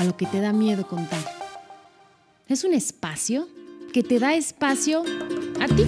A lo que te da miedo contar. Es un espacio que te da espacio a ti.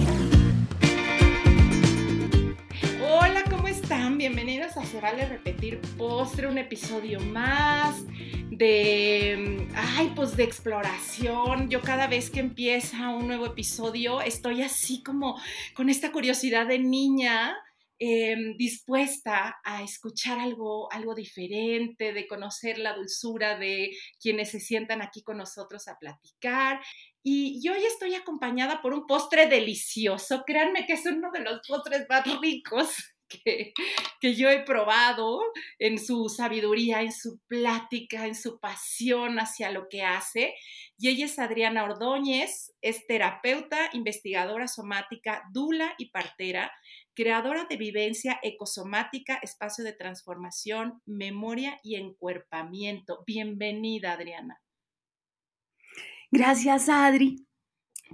Hola, ¿cómo están? Bienvenidos a Se Vale Repetir Postre, un episodio más de, ay, pues de exploración. Yo cada vez que empieza un nuevo episodio estoy así como con esta curiosidad de niña. Em, dispuesta a escuchar algo, algo diferente, de conocer la dulzura de quienes se sientan aquí con nosotros a platicar. Y, y hoy estoy acompañada por un postre delicioso. Créanme que es uno de los postres más ricos que, que, yo he probado en su sabiduría, en su plática, en su pasión hacia lo que hace. Y ella es Adriana Ordóñez, es terapeuta, investigadora somática, dula y partera, creadora de vivencia ecosomática, espacio de transformación, memoria y encuerpamiento. Bienvenida, Adriana. Gracias, Adri.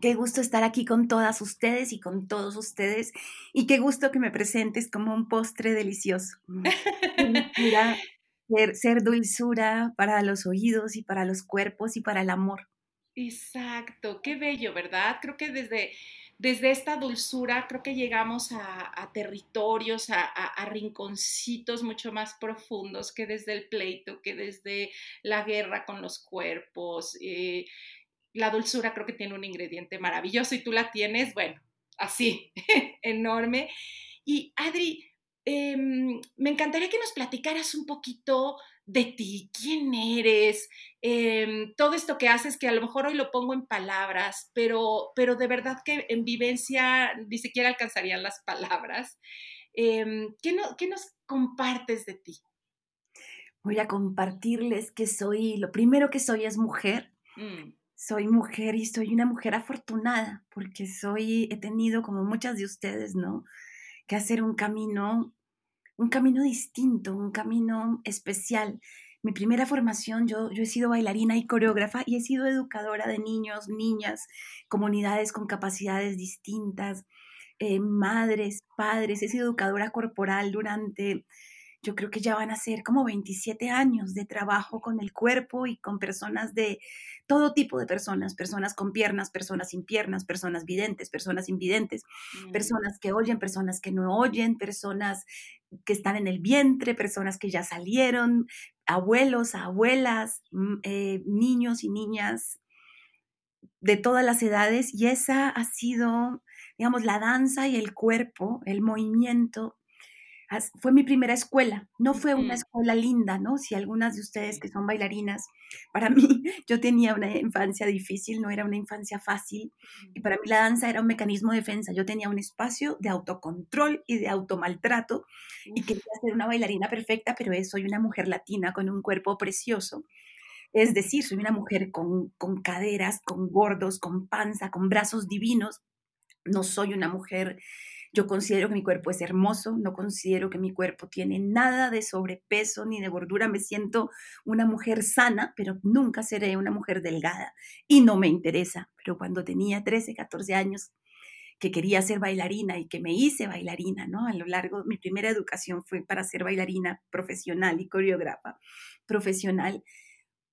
Qué gusto estar aquí con todas ustedes y con todos ustedes. Y qué gusto que me presentes como un postre delicioso. Mira, ser, ser, dulzura para los oídos y para los cuerpos y para el amor. Exacto, qué bello, ¿verdad? Creo que desde, desde esta dulzura, creo que llegamos a, territorios, a, rinconcitos mucho más profundos que desde el pleito, que desde la guerra con los cuerpos. Eh, la dulzura creo que tiene un ingrediente maravilloso y tú la tienes, bueno, así, enorme. Y Adri, eh, me encantaría que nos platicaras un poquito de ti, quién eres, eh, todo esto que haces, que a lo mejor hoy lo pongo en palabras, pero, pero de verdad que en vivencia ni siquiera alcanzarían las palabras. Eh, ¿qué, no, ¿Qué nos compartes de ti? Voy a compartirles que soy, lo primero que soy es mujer. Mm soy mujer y soy una mujer afortunada porque soy, he tenido como muchas de ustedes, ¿no? Que hacer un camino, un camino distinto, un camino especial. Mi primera formación, yo, yo he sido bailarina y coreógrafa y he sido educadora de niños, niñas, comunidades con capacidades distintas, eh, madres, padres, he sido educadora corporal durante yo creo que ya van a ser como 27 años de trabajo con el cuerpo y con personas de todo tipo de personas, personas con piernas, personas sin piernas, personas videntes, personas invidentes, mm. personas que oyen, personas que no oyen, personas que están en el vientre, personas que ya salieron, abuelos, abuelas, mm, eh, niños y niñas de todas las edades y esa ha sido, digamos, la danza y el cuerpo, el movimiento fue mi primera escuela. No fue una escuela linda, ¿no? Si algunas de ustedes que son bailarinas, para mí yo tenía una infancia difícil, no era una infancia fácil. Y para mí la danza era un mecanismo de defensa. Yo tenía un espacio de autocontrol y de automaltrato y quería ser una bailarina perfecta, pero soy una mujer latina con un cuerpo precioso. Es decir, soy una mujer con, con caderas, con gordos, con panza, con brazos divinos. No soy una mujer yo considero que mi cuerpo es hermoso, no considero que mi cuerpo tiene nada de sobrepeso ni de gordura. Me siento una mujer sana, pero nunca seré una mujer delgada y no me interesa. Pero cuando tenía 13, 14 años, que quería ser bailarina y que me hice bailarina, ¿no? A lo largo, mi primera educación fue para ser bailarina profesional y coreógrafa profesional,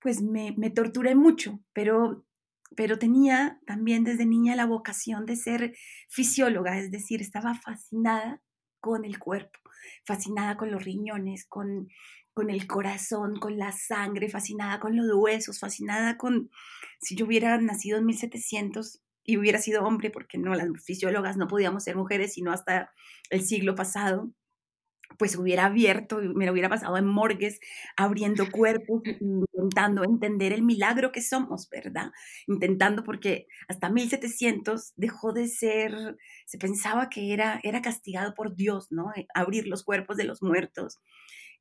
pues me, me torturé mucho, pero pero tenía también desde niña la vocación de ser fisióloga, es decir, estaba fascinada con el cuerpo, fascinada con los riñones, con, con el corazón, con la sangre, fascinada con los huesos, fascinada con, si yo hubiera nacido en 1700 y hubiera sido hombre, porque no, las fisiólogas no podíamos ser mujeres sino hasta el siglo pasado, pues hubiera abierto, me lo hubiera pasado en morgues, abriendo cuerpos, intentando entender el milagro que somos, ¿verdad? Intentando, porque hasta 1700 dejó de ser, se pensaba que era, era castigado por Dios, ¿no? Eh, abrir los cuerpos de los muertos.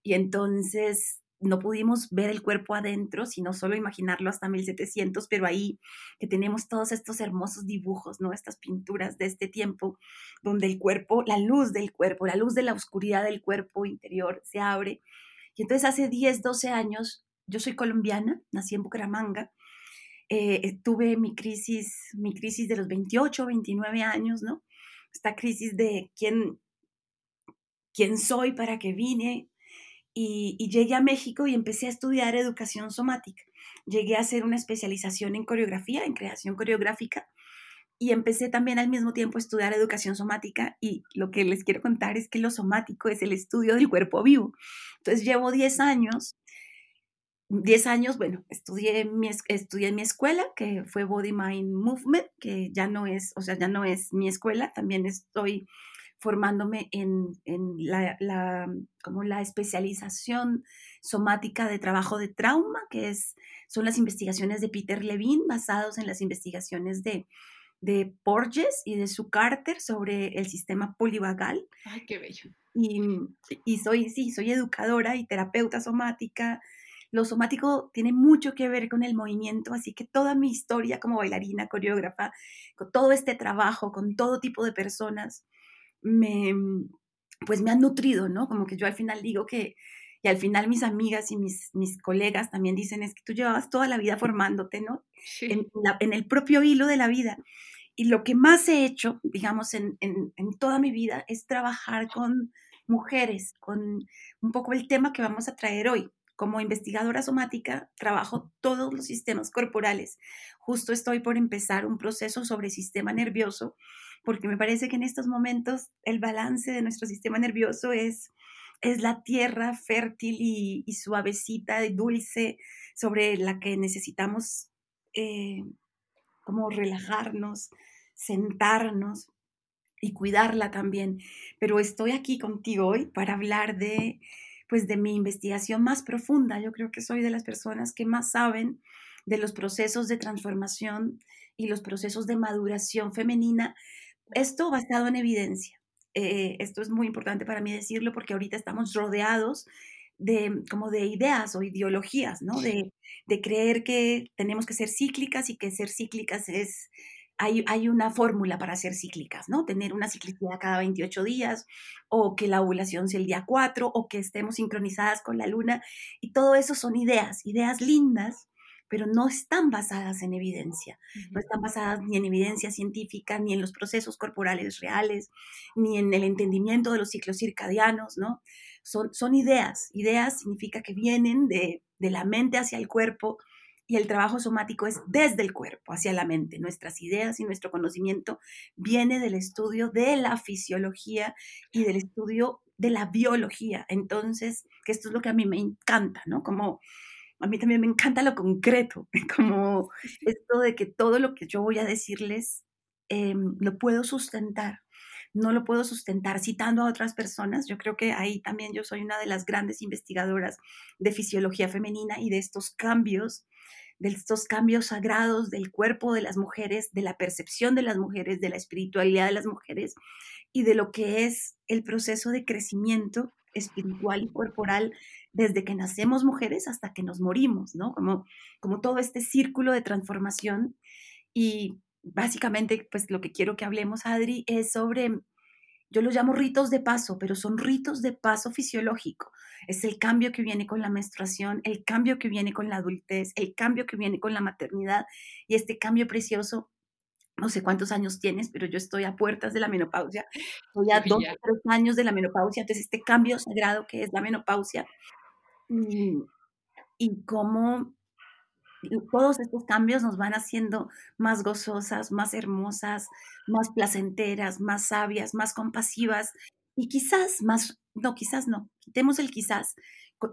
Y entonces no pudimos ver el cuerpo adentro, sino solo imaginarlo hasta 1700, pero ahí que tenemos todos estos hermosos dibujos, ¿no? Estas pinturas de este tiempo, donde el cuerpo, la luz del cuerpo, la luz de la oscuridad del cuerpo interior se abre. Y entonces hace 10, 12 años, yo soy colombiana, nací en Bucaramanga, eh, tuve mi crisis, mi crisis de los 28, 29 años, ¿no? Esta crisis de quién, quién soy, para qué vine, y, llegué a México y empecé a estudiar educación somática. Llegué a hacer una especialización en coreografía, en creación coreográfica, y empecé también al mismo tiempo a estudiar educación somática y lo que les quiero contar es que lo somático es el estudio del cuerpo vivo. Entonces llevo 10 años, 10 años, bueno, estudié, mi, estudié en mi escuela, que fue Body Mind Movement, que ya no es, o sea, ya no es mi escuela, también estoy formándome en, la, como la especialización somática de trabajo de trauma, que es, son las investigaciones de Peter Levine basados en las investigaciones de, de Porges y de su Carter sobre el sistema polivagal. Ay, qué bello. Y, y, soy, sí, soy educadora y terapeuta somática. Lo somático tiene mucho que ver con el movimiento, así que toda mi historia como bailarina, coreógrafa, con todo este trabajo, con todo tipo de personas, me, pues me han nutrido, ¿no? Como que yo al final digo que, y al final mis amigas y mis, mis colegas también dicen, es que tú llevabas toda la vida formándote, ¿no? En, en, el propio hilo de la vida. Y lo que más he hecho, digamos, en, en, en, toda mi vida es trabajar con mujeres, con un poco el tema que vamos a traer hoy. Como investigadora somática, trabajo todos los sistemas corporales. Justo estoy por empezar un proceso sobre sistema nervioso porque me parece que en estos momentos el balance de nuestro sistema nervioso es, es la tierra fértil y, suavecita y dulce sobre la que necesitamos eh, como relajarnos, sentarnos y cuidarla también. Pero estoy aquí contigo hoy para hablar de pues de mi investigación más profunda. Yo creo que soy de las personas que más saben de los procesos de transformación y los procesos de maduración femenina esto basado en evidencia. Eh, esto es muy importante para mí decirlo porque ahorita estamos rodeados de como de ideas o ideologías, ¿no? De, creer que tenemos que ser cíclicas y que ser cíclicas es, hay, hay una fórmula para ser cíclicas, ¿no? Tener una ciclicidad cada 28 días o que la ovulación sea el día 4 o que estemos sincronizadas con la luna y todo eso son ideas, ideas lindas, pero no están basadas en evidencia, no están basadas ni en evidencia científica, ni en los procesos corporales reales, ni en el entendimiento de los ciclos circadianos, ¿no? Son, son ideas, ideas significa que vienen de, de la mente hacia el cuerpo, y el trabajo somático es desde el cuerpo hacia la mente. Nuestras ideas y nuestro conocimiento viene del estudio de la fisiología y del estudio de la biología. Entonces, que esto es lo que a mí me encanta, ¿no? Como a mí también me encanta lo concreto, como esto de que todo lo que yo voy a decirles em, lo puedo sustentar. No lo puedo sustentar citando a otras personas. Yo creo que ahí también yo soy una de las grandes investigadoras de fisiología femenina y de estos cambios, de estos cambios sagrados del cuerpo de las mujeres, de la percepción de las mujeres, de la espiritualidad de las mujeres y de lo que es el proceso de crecimiento espiritual y corporal desde que nacemos mujeres hasta que nos morimos, ¿no? Como, como todo este círculo de transformación. Y básicamente, pues lo que quiero que hablemos, Adri, es sobre, yo lo llamo ritos de paso, pero son ritos de paso fisiológico. Es el cambio que viene con la menstruación, el cambio que viene con la adultez, el cambio que viene con la maternidad y este cambio precioso no sé cuántos años tienes, pero yo estoy a puertas de la menopausia, estoy a dos o tres años de la menopausia, entonces este cambio sagrado que es la menopausia y, y cómo todos estos cambios nos van haciendo más gozosas, más hermosas, más placenteras, más sabias, más compasivas y quizás más, no, quizás no, quitemos el quizás,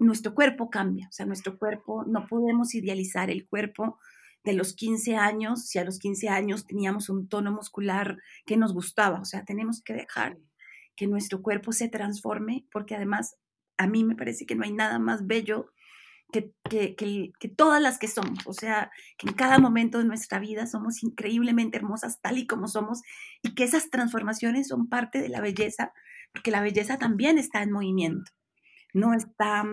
nuestro cuerpo cambia, o sea, nuestro cuerpo, no podemos idealizar el cuerpo de los 15 años, si a los 15 años teníamos un tono muscular que nos gustaba, o sea, tenemos que dejar que nuestro cuerpo se transforme porque además a mí me parece que no hay nada más bello que, que, todas las que somos. O sea, que en cada momento de nuestra vida somos increíblemente hermosas tal y como somos y que esas transformaciones son parte de la belleza, porque la belleza también está en movimiento. No está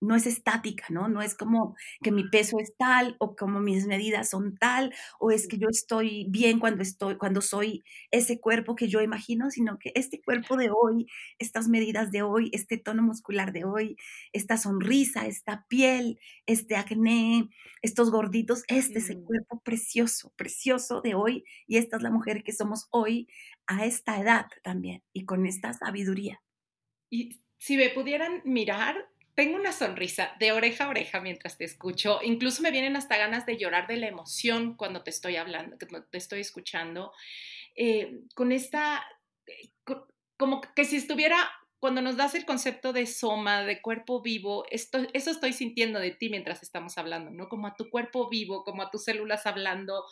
no es estática, ¿no? No es como que mi peso es tal o como mis medidas son tal o es que yo estoy bien cuando estoy cuando soy ese cuerpo que yo imagino, sino que este cuerpo de hoy, estas medidas de hoy, este tono muscular de hoy, esta sonrisa, esta piel, este acné, estos gorditos, este es el cuerpo precioso, precioso de hoy y esta es la mujer que somos hoy a esta edad también y con esta sabiduría. Y si me pudieran mirar, tengo una sonrisa de oreja a oreja mientras te escucho. Incluso me vienen hasta ganas de llorar de la emoción cuando te estoy hablando, te estoy escuchando. Eh, con esta, eh, como que si estuviera, cuando nos das el concepto de soma, de cuerpo vivo, esto, eso estoy sintiendo de ti mientras estamos hablando, ¿no? Como a tu cuerpo vivo, como a tus células hablando,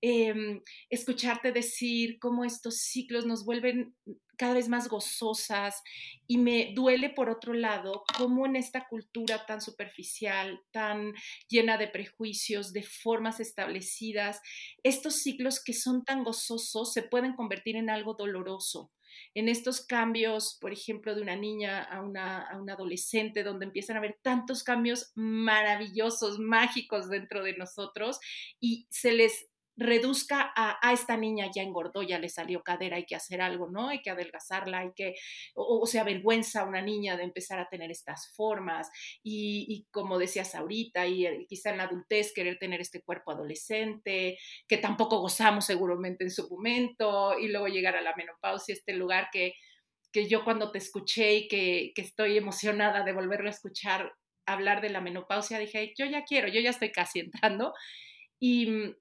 Em, escucharte decir cómo estos ciclos nos vuelven cada vez más gozosas y me duele por otro lado cómo en esta cultura tan superficial, tan llena de prejuicios, de formas establecidas, estos ciclos que son tan gozosos se pueden convertir en algo doloroso. En estos cambios, por ejemplo, de una niña a una, a una, adolescente, donde empiezan a haber tantos cambios maravillosos, mágicos dentro de nosotros y se les reduzca a, esta niña ya engordó, ya le salió cadera, hay que hacer algo, ¿no? Hay que adelgazarla, hay que, o, sea, avergüenza a una niña de empezar a tener estas formas y, como decías ahorita, y, eh, quizá en la adultez querer tener este cuerpo adolescente, que tampoco gozamos seguramente en su momento, y luego llegar a la menopausia, este lugar que, que yo cuando te escuché y que, que estoy emocionada de volverlo a escuchar hablar de la menopausia, dije, yo ya quiero, yo ya estoy casi entrando. Y, mm,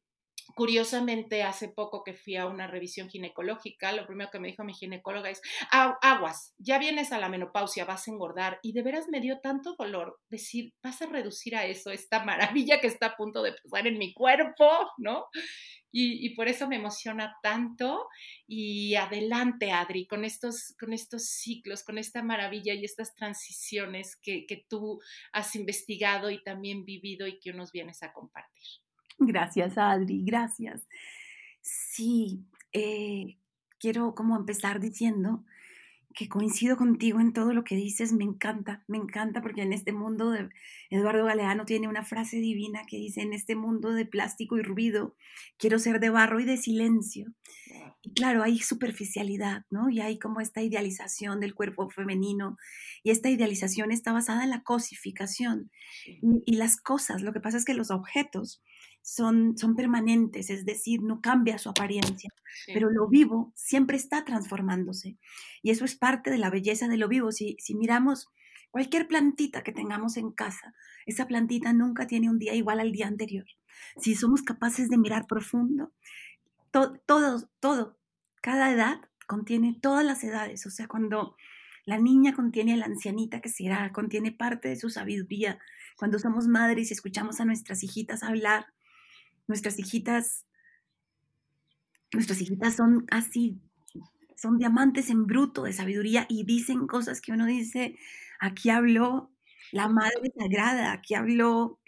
Curiosamente, hace poco que fui a una revisión ginecológica, lo primero que me dijo mi ginecóloga es, aguas, ya vienes a la menopausia, vas a engordar. Y de veras me dio tanto dolor decir, vas a reducir a eso, esta maravilla que está a punto de pasar en mi cuerpo, ¿no? Y, por eso me emociona tanto. Y adelante, Adri, con estos, con estos ciclos, con esta maravilla y estas transiciones que, que tú has investigado y también vivido y que nos vienes a compartir. Gracias, Adri, gracias. Sí, eh, quiero como empezar diciendo que coincido contigo en todo lo que dices, me encanta, me encanta porque en este mundo de Eduardo Galeano tiene una frase divina que dice, en este mundo de plástico y ruido, quiero ser de barro y de silencio. Y claro, hay superficialidad, ¿no? Y hay como esta idealización del cuerpo femenino y esta idealización está basada en la cosificación y, y las cosas, lo que pasa es que los objetos son, son permanentes, es decir, no cambia su apariencia, pero lo vivo siempre está transformándose. Y eso es parte de la belleza de lo vivo. Si, si miramos cualquier plantita que tengamos en casa, esa plantita nunca tiene un día igual al día anterior. Si somos capaces de mirar profundo, todo, todo, cada edad contiene todas las edades. O sea, cuando la niña contiene a la ancianita que será, contiene parte de su sabiduría. Cuando somos madres y escuchamos a nuestras hijitas hablar, nuestras hijitas, nuestras hijitas son así, son diamantes en bruto de sabiduría y dicen cosas que uno dice, aquí habló la Madre Sagrada, aquí habló,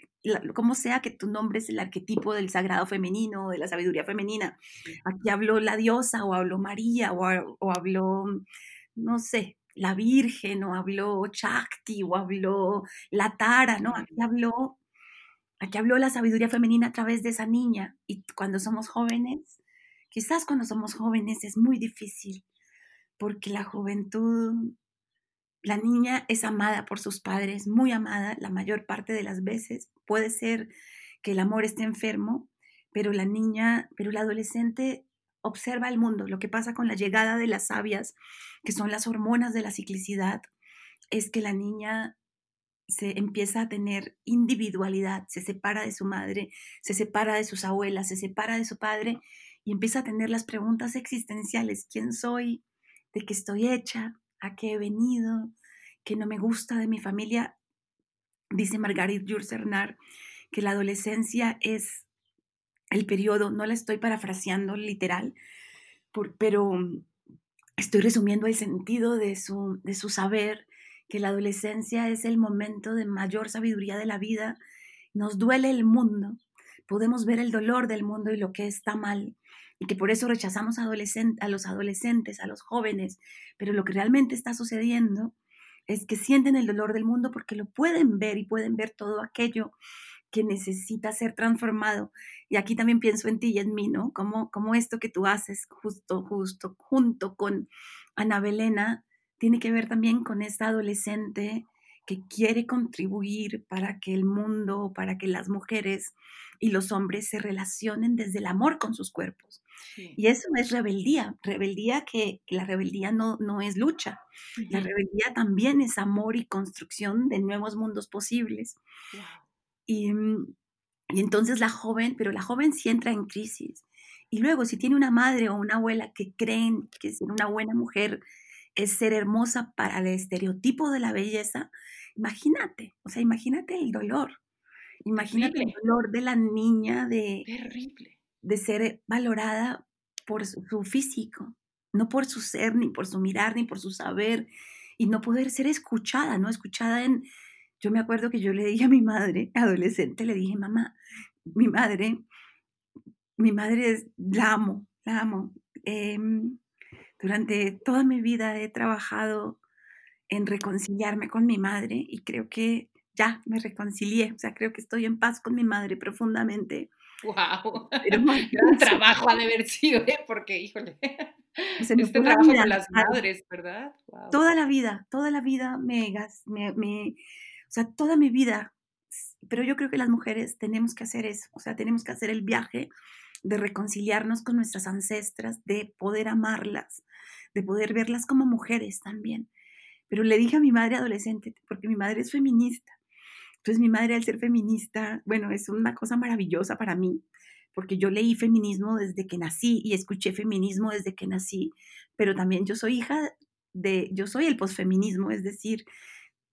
como sea que tu nombre es el arquetipo del sagrado femenino, de la sabiduría femenina, aquí habló la diosa o habló María o, o habló, no sé, la Virgen o habló Chakti o habló la Tara, ¿no? Aquí habló Aquí habló la sabiduría femenina a través de esa niña. Y cuando somos jóvenes, quizás cuando somos jóvenes es muy difícil, porque la juventud, la niña es amada por sus padres, muy amada la mayor parte de las veces. Puede ser que el amor esté enfermo, pero la niña, pero el adolescente observa el mundo. Lo que pasa con la llegada de las sabias, que son las hormonas de la ciclicidad, es que la niña se empieza a tener individualidad, se separa de su madre, se separa de sus abuelas, se separa de su padre y empieza a tener las preguntas existenciales, ¿quién soy? ¿De qué estoy hecha? ¿A qué he venido? ¿Qué no me gusta de mi familia? Dice Margarit Jules que la adolescencia es el periodo, no la estoy parafraseando literal, pero estoy resumiendo el sentido de su, de su saber, que la adolescencia es el momento de mayor sabiduría de la vida, nos duele el mundo, podemos ver el dolor del mundo y lo que está mal, y que por eso rechazamos a, a los adolescentes, a los jóvenes, pero lo que realmente está sucediendo es que sienten el dolor del mundo porque lo pueden ver y pueden ver todo aquello que necesita ser transformado. Y aquí también pienso en ti y en mí, ¿no? Como, como esto que tú haces justo, justo, junto con Ana Belena, tiene que ver también con esta adolescente que quiere contribuir para que el mundo, para que las mujeres y los hombres se relacionen desde el amor con sus cuerpos. Y eso es rebeldía, rebeldía que, la rebeldía no, no es lucha, la rebeldía también es amor y construcción de nuevos mundos posibles. Y, mm, y entonces la joven, pero la joven sí entra en crisis. Y luego, si tiene una madre o una abuela que creen que ser una buena mujer es ser hermosa para el estereotipo de la belleza, imagínate, o sea, imagínate el dolor. Imagínate el dolor de la niña de, Terrible. de ser valorada por su físico, no por su ser, ni por su mirar, ni por su saber, y no poder ser escuchada, ¿no? Escuchada en... Yo me acuerdo que yo le dije a mi madre, adolescente, le dije, mamá, mi madre, mi madre es, la amo, la amo. Em, durante toda mi vida he trabajado en reconciliarme con mi madre y creo que ya me reconcilié, o sea, creo que estoy en paz con mi madre profundamente. ¡Wow! Pero Gran trabajo ha de haber sido, ¿eh? Porque, híjole, este trabajo con las madres, ¿verdad? Toda la vida, toda la vida me, me, me, o sea, toda mi vida, pero yo creo que las mujeres tenemos que hacer eso, o sea, tenemos que hacer el viaje de reconciliarnos con nuestras ancestras, de poder amarlas, de poder verlas como mujeres también. Pero le dije a mi madre adolescente, porque mi madre es feminista, entonces mi madre al ser feminista, bueno, es una cosa maravillosa para mí, porque yo leí feminismo desde que nací y escuché feminismo desde que nací, pero también yo soy hija de, yo soy el posfeminismo, es decir,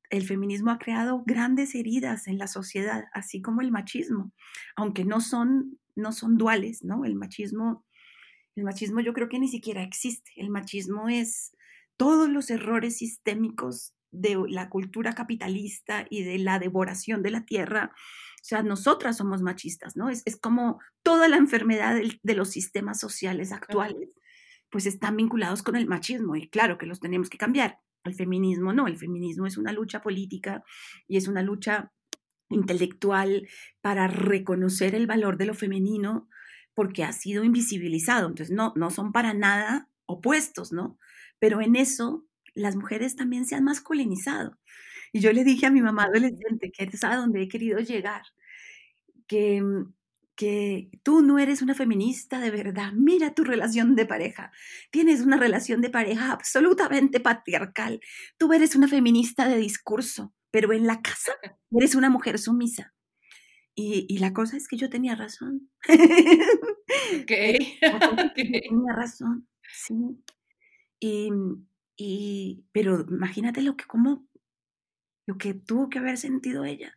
el feminismo ha creado grandes heridas en la sociedad, así como el machismo, aunque no son, no son duales, ¿no? El machismo, el machismo yo creo que ni siquiera existe. El machismo es todos los errores sistémicos de la cultura capitalista y de la devoración de la tierra. O sea, nosotras somos machistas, ¿no? Es, como toda la enfermedad de, los sistemas sociales actuales, pues están vinculados con el machismo y claro que los tenemos que cambiar. El feminismo no, el feminismo es una lucha política y es una lucha intelectual para reconocer el valor de lo femenino porque ha sido invisibilizado. Entonces, no, no son para nada opuestos, ¿no? Pero en eso las mujeres también se han masculinizado. Y yo le dije a mi mamá adolescente, que es a donde he querido llegar, que, mm, que tú no eres una feminista de verdad. Mira tu relación de pareja. Tienes una relación de pareja absolutamente patriarcal. Tú eres una feminista de discurso, pero en la casa eres una mujer sumisa. Y, y la cosa es que yo tenía razón. Ok. tenía razón, sí. Y, y, pero imagínate lo que, como, lo que tuvo que haber sentido ella.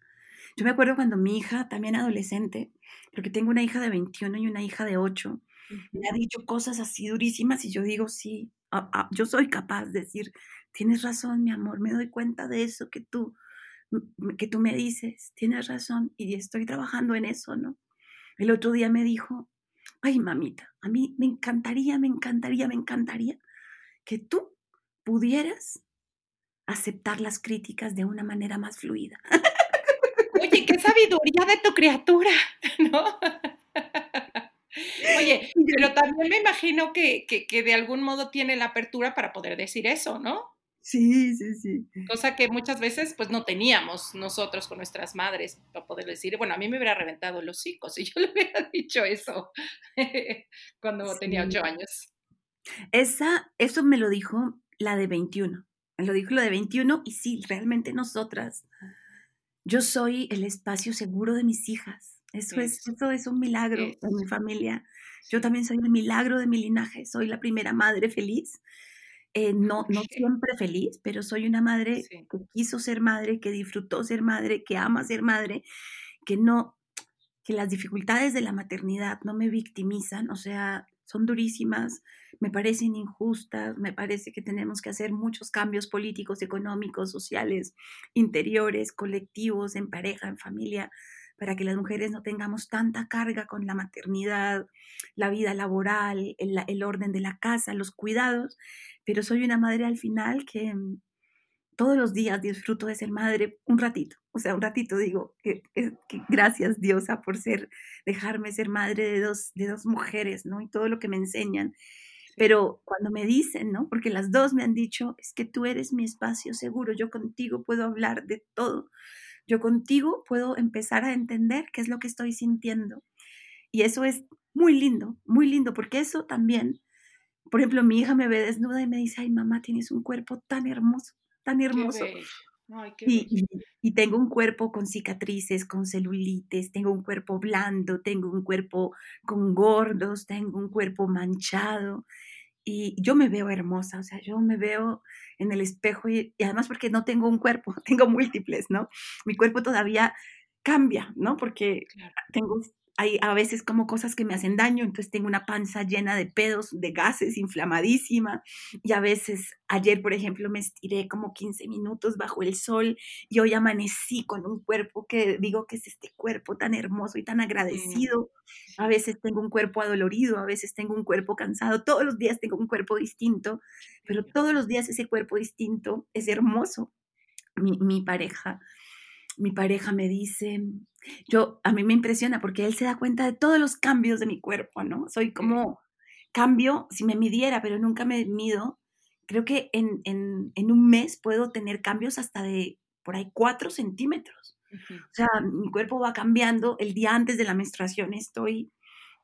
Yo me acuerdo cuando mi hija, también adolescente, porque tengo una hija de 21 y una hija de 8, me ha dicho cosas así durísimas y yo digo, sí, yo soy capaz de decir, tienes razón, mi amor, me doy cuenta de eso que tú, que tú me dices, tienes razón y estoy trabajando en eso, ¿no? El otro día me dijo, ay, mamita, a mí me encantaría, me encantaría, me encantaría que tú pudieras aceptar las críticas de una manera más fluida. Oye, qué sabiduría de tu criatura, ¿no? Oye, pero también me imagino que, que, de algún modo tiene la apertura para poder decir eso, ¿no? Sí, sí, sí. Cosa que muchas veces pues no teníamos nosotros con nuestras madres para poder decir, bueno, a mí me hubiera reventado los hocico si yo le hubiera dicho eso cuando tenía ocho años. Esa, eso me lo dijo la de 21. Lo dijo lo de 21 y sí, realmente nosotras. Yo soy el espacio seguro de mis hijas. Eso, es, eso es un milagro en mi familia. Yo también soy el milagro de mi linaje. Soy la primera madre feliz. Eh, no, no siempre feliz, pero soy una madre que quiso ser madre, que disfrutó ser madre, que ama ser madre, que no, que las dificultades de la maternidad no me victimizan, o sea, son durísimas, me parecen injustas, me parece que tenemos que hacer muchos cambios políticos, económicos, sociales, interiores, colectivos, en pareja, en familia, para que las mujeres no tengamos tanta carga con la maternidad, la vida laboral, el, orden de la casa, los cuidados, pero soy una madre al final que, todos los días disfruto de ser madre un ratito, o sea, un ratito digo, que, gracias Diosa por ser, dejarme ser madre de dos, de dos mujeres, ¿no? Y todo lo que me enseñan. Pero cuando me dicen, ¿no? Porque las dos me han dicho, es que tú eres mi espacio seguro, yo contigo puedo hablar de todo, yo contigo puedo empezar a entender qué es lo que estoy sintiendo. Y eso es muy lindo, muy lindo, porque eso también, por ejemplo, mi hija me ve desnuda y me dice, ay mamá, tienes un cuerpo tan hermoso tan hermoso. y, tengo un cuerpo con cicatrices, con celulites, tengo un cuerpo blando, tengo un cuerpo con gordos, tengo un cuerpo manchado. Y yo me veo hermosa, o sea, yo me veo en el espejo y, y además porque no tengo un cuerpo, tengo múltiples, ¿no? Mi cuerpo todavía cambia, ¿no? Porque tengo hay a veces como cosas que me hacen daño, entonces tengo una panza llena de pedos, de gases, inflamadísima, y a veces ayer, por ejemplo, me estiré como 15 minutos bajo el sol y hoy amanecí con un cuerpo que digo que es este cuerpo tan hermoso y tan agradecido. A veces tengo un cuerpo adolorido, a veces tengo un cuerpo cansado, todos los días tengo un cuerpo distinto, pero todos los días ese cuerpo distinto es hermoso. Mi, mi pareja mi pareja me dice, yo, a mí me impresiona porque él se da cuenta de todos los cambios de mi cuerpo, ¿no? Soy como cambio, si me midiera, pero nunca me mido, creo que en, un mes puedo tener cambios hasta de por ahí cuatro centímetros. O sea, mi cuerpo va cambiando. El día antes de la menstruación estoy,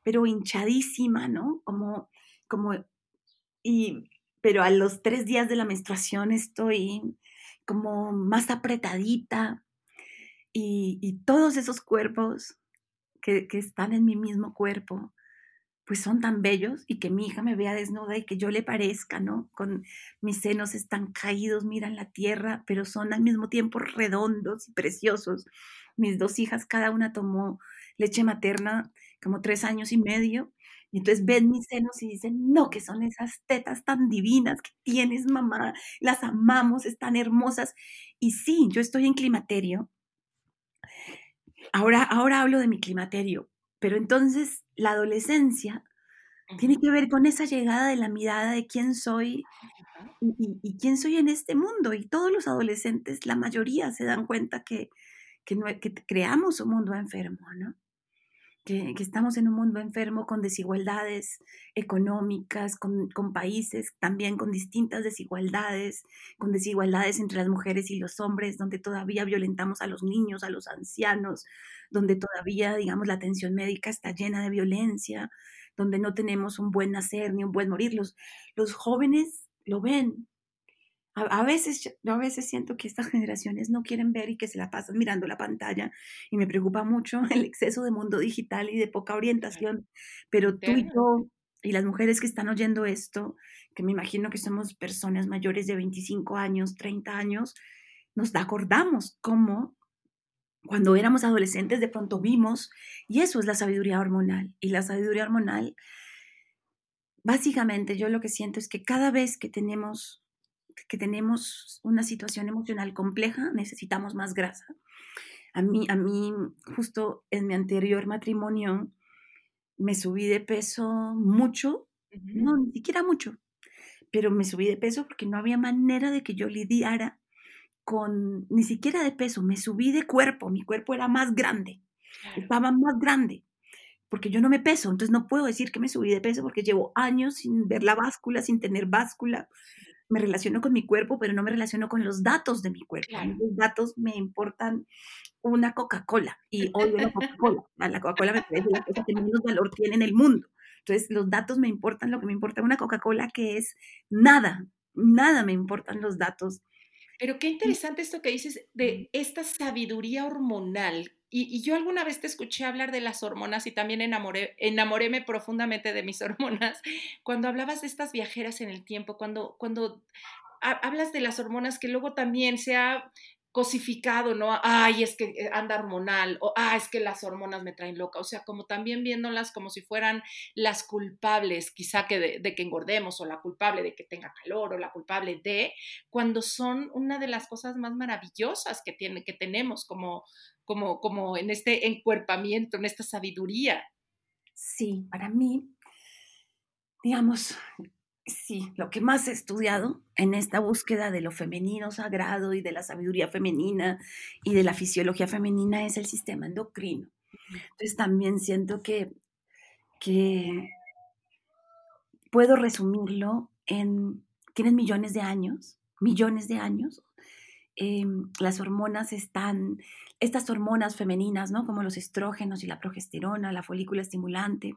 pero hinchadísima, ¿no? Como, como, y, pero a los tres días de la menstruación estoy como más apretadita, y, todos esos cuerpos que, están en mi mismo cuerpo, pues son tan bellos y que mi hija me vea desnuda y que yo le parezca, ¿no? Con mis senos están caídos, miran la tierra, pero son al mismo tiempo redondos y preciosos. Mis dos hijas, cada una tomó leche materna como tres años y medio. Y entonces ven mis senos y dicen, no, que son esas tetas tan divinas que tienes, mamá, las amamos, están hermosas. Y sí, yo estoy en climaterio, Ahora, ahora hablo de mi climaterio, pero entonces la adolescencia tiene que ver con esa llegada de la mirada de quién soy y, quién soy en este mundo. Y todos los adolescentes, la mayoría, se dan cuenta que, que, que creamos un mundo enfermo, ¿no? Que, estamos en un mundo enfermo con desigualdades económicas, con, países también con distintas desigualdades, con desigualdades entre las mujeres y los hombres, donde todavía violentamos a los niños, a los ancianos, donde todavía, digamos, la atención médica está llena de violencia, donde no tenemos un buen nacer ni un buen morir. Los, los jóvenes lo ven, a, veces, yo a veces siento que estas generaciones no quieren ver y que se la pasan mirando la pantalla y me preocupa mucho el exceso de mundo digital y de poca orientación, pero tú y yo y las mujeres que están oyendo esto, que me imagino que somos personas mayores de 25 años, 30 años, nos acordamos cómo cuando éramos adolescentes de pronto vimos, y eso es la sabiduría hormonal, y la sabiduría hormonal, básicamente yo lo que siento es que cada vez que tenemos que tenemos una situación emocional compleja, necesitamos más grasa. A mí, a mí, justo en mi anterior matrimonio, me subí de peso mucho, no, ni siquiera mucho, pero me subí de peso porque no había manera de que yo lidiara con, ni siquiera de peso, me subí de cuerpo, mi cuerpo era más grande, estaba más grande, porque yo no me peso, entonces no puedo decir que me subí de peso porque llevo años sin ver la báscula, sin tener báscula, me relaciono con mi cuerpo, pero no me relaciono con los datos de mi cuerpo. Los datos me importan una Coca-Cola y odio la Coca-Cola. La Coca-Cola me parece la cosa que menos valor tiene en el mundo. Entonces, los datos me importan, lo que me importa una Coca-Cola que es nada, nada me importan los datos. Pero qué interesante esto que dices de esta sabiduría hormonal y, yo alguna vez te escuché hablar de las hormonas y también enamoré, enamoréme profundamente de mis hormonas cuando hablabas de estas viajeras en el tiempo, cuando, cuando hablas de las hormonas que luego también se ha cosificado, ¿no? Ay, es que eh, anda hormonal, o ah, es que las hormonas me traen loca, o sea, como también viéndolas como si fueran las culpables, quizá que de, que engordemos, o la culpable de que tenga calor, o la culpable de, cuando son una de las cosas más maravillosas que, que tenemos como, como, como en este encuerpamiento, en esta sabiduría. Sí, para mí, digamos, Sí, lo que más he estudiado en esta búsqueda de lo femenino sagrado y de la sabiduría femenina y de la fisiología femenina es el sistema endocrino. Entonces también siento que, que puedo resumirlo en, tienen millones de años, millones de años. Em, las hormonas están, estas hormonas femeninas, ¿no? Como los estrógenos y la progesterona, la folícula estimulante,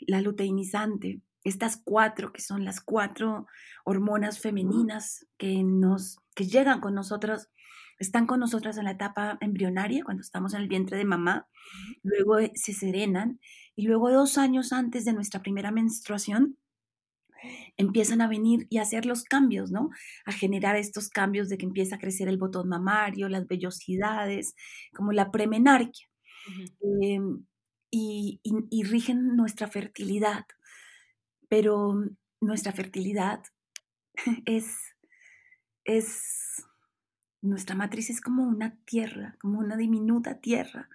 la luteinizante, estas cuatro que son las cuatro hormonas femeninas que nos que llegan con nosotros están con nosotras en la etapa embrionaria cuando estamos en el vientre de mamá luego eh, se serenan y luego dos años antes de nuestra primera menstruación empiezan a venir y a hacer los cambios, ¿no? A generar estos cambios de que empieza a crecer el botón mamario, las vellosidades, como la premenarquia. Em, y, y, rigen nuestra fertilidad pero nuestra fertilidad es, es, nuestra matriz es como una tierra, como una diminuta tierra.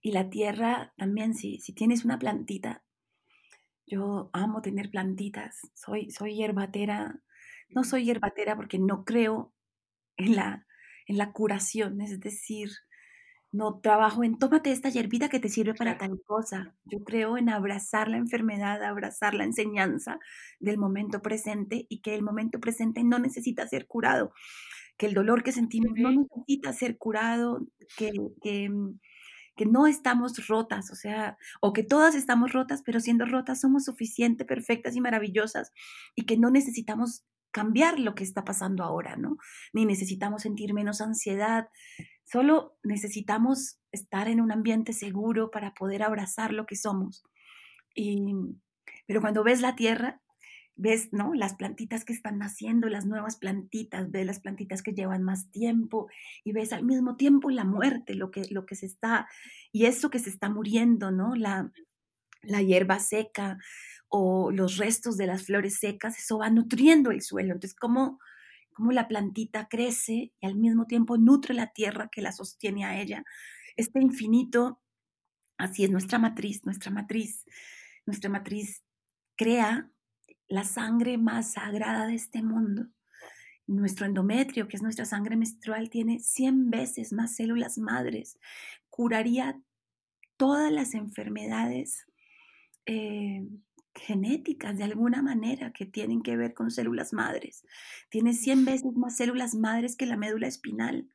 Y la tierra también, si, si tienes una plantita, yo amo tener plantitas, soy, soy hierbatera, no soy hierbatera porque no creo en la, en la curación, es decir, no trabajo en tómate esta hierbita que te sirve para tal cosa. Yo creo en abrazar la enfermedad, abrazar la enseñanza del momento presente y que el momento presente no necesita ser curado, que el dolor que sentimos no necesita ser curado, que, que, mm, que no estamos rotas, o sea, o que todas estamos rotas, pero siendo rotas somos suficiente, perfectas y maravillosas y que no necesitamos cambiar lo que está pasando ahora, ¿no? Ni necesitamos sentir menos ansiedad, Solo necesitamos estar en un ambiente seguro para poder abrazar lo que somos. Y, pero cuando ves la tierra, ves ¿no? las plantitas que están naciendo, las nuevas plantitas, ves las plantitas que llevan más tiempo y ves al mismo tiempo la muerte, lo que, lo que se está, y eso que se está muriendo, ¿no? La, la hierba seca o los restos de las flores secas, eso va nutriendo el suelo. Entonces, ¿cómo, cómo la plantita crece y al mismo tiempo nutre la tierra que la sostiene a ella. Este infinito, así es nuestra matriz, nuestra matriz, nuestra matriz crea la sangre más sagrada de este mundo. Nuestro endometrio, que es nuestra sangre menstrual, tiene 100 veces más células madres. Curaría todas las enfermedades eh, genéticas de alguna manera que tienen que ver con células madres. Tiene 100 veces más células madres que la médula espinal.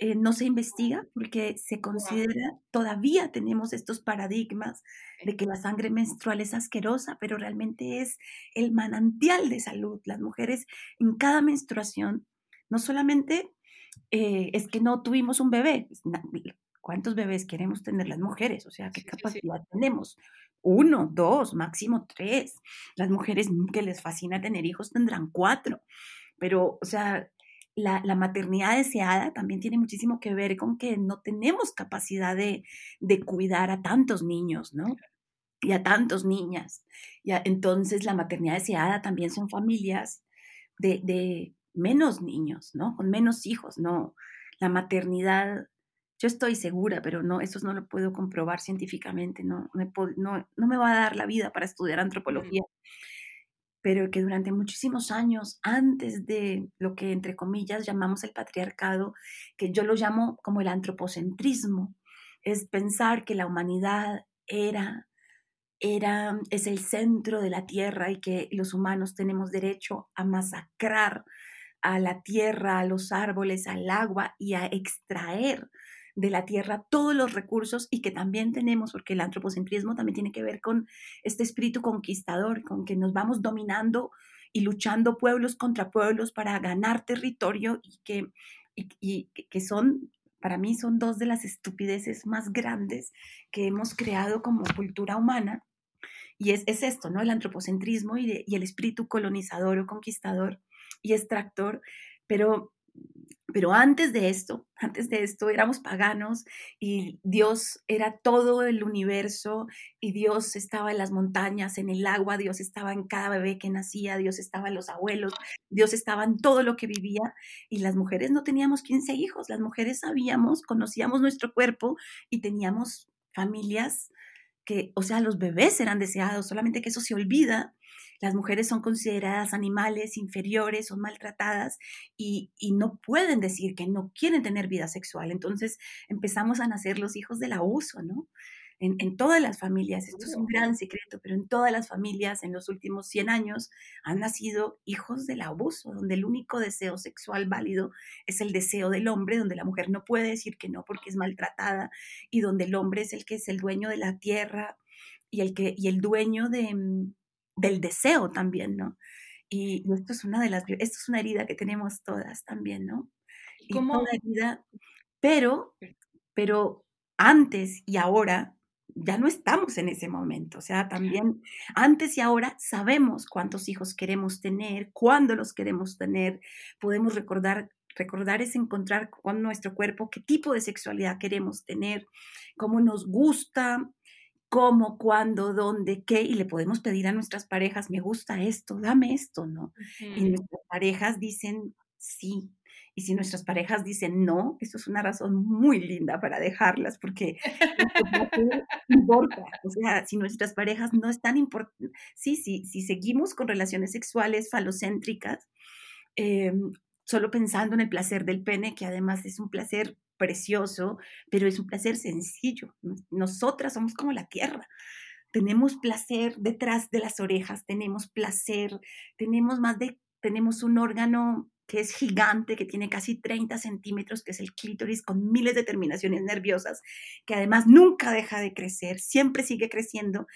Eh, no se investiga porque se considera, todavía tenemos estos paradigmas de que la sangre menstrual es asquerosa, pero realmente es el manantial de salud. Las mujeres en cada menstruación, no solamente eh, es que no tuvimos un bebé, ¿cuántos bebés queremos tener las mujeres? O sea, ¿qué capacidad tenemos? uno, dos, máximo tres. Las mujeres que les fascina tener hijos tendrán cuatro. Pero, o sea, la, maternidad deseada también tiene muchísimo que ver con que no tenemos capacidad de, cuidar a tantos niños, ¿no? Y a tantos niñas. Y entonces la maternidad deseada también son familias de, de menos niños, ¿no? Con menos hijos, ¿no? La maternidad yo estoy segura, pero no, eso no lo puedo comprobar científicamente, no, no, me va a dar la vida para estudiar antropología, pero que durante muchísimos años, antes de lo que entre comillas llamamos el patriarcado, que yo lo llamo como el antropocentrismo, es pensar que la humanidad era era, es el centro de la tierra y que los humanos tenemos derecho a masacrar a la tierra, a los árboles, al agua y a extraer de la tierra todos los recursos y que también tenemos, porque el antropocentrismo también tiene que ver con este espíritu conquistador, con que nos vamos dominando y luchando pueblos contra pueblos para ganar territorio y que, y, que son, para mí, son dos de las estupideces más grandes que hemos creado como cultura humana. Y es, es esto, ¿no? El antropocentrismo y, y el espíritu colonizador o conquistador y extractor, pero pero antes de esto, antes de esto éramos paganos y Dios era todo el universo y Dios estaba en las montañas, en el agua, Dios estaba en cada bebé que nacía, Dios estaba en los abuelos, Dios estaba en todo lo que vivía y las mujeres no teníamos 15 hijos, las mujeres sabíamos, conocíamos nuestro cuerpo y teníamos familias que, o sea, los bebés eran deseados, solamente que eso se olvida. Las mujeres son consideradas animales inferiores, son maltratadas y, y no pueden decir que no quieren tener vida sexual. Entonces empezamos a nacer los hijos del abuso, ¿no? En, todas las familias, esto es un gran secreto, pero en todas las familias en los últimos 100 años han nacido hijos del abuso, donde el único deseo sexual válido es el deseo del hombre, donde la mujer no puede decir que no porque es maltratada y donde el hombre es el que es el dueño de la tierra y el, que, y el dueño de, mm, del deseo también, ¿no? Y, esto es una de las, esto es una herida que tenemos todas también, ¿no? Y ¿Cómo? herida, pero, pero antes y ahora ya no estamos en ese momento. O sea, también antes y ahora sabemos cuántos hijos queremos tener, cuándo los queremos tener. Podemos recordar, recordar es encontrar con nuestro cuerpo qué tipo de sexualidad queremos tener, cómo nos gusta, cómo, cuándo, dónde, qué, y le podemos pedir a nuestras parejas, me gusta esto, dame esto, ¿no? Y nuestras parejas dicen, sí, y si nuestras parejas dicen no, eso es una razón muy linda para dejarlas, porque importa. O sea, si nuestras parejas no están importantes, sí, sí, si seguimos con relaciones sexuales falocéntricas, em, solo pensando en el placer del pene, que además es un placer precioso, pero es un placer sencillo. Nosotras somos como la tierra. Tenemos placer detrás de las orejas, tenemos placer, tenemos más de, tenemos un órgano que es gigante, que tiene casi 30 centímetros, que es el clítoris, con miles de terminaciones nerviosas, que además nunca deja de crecer, siempre sigue creciendo,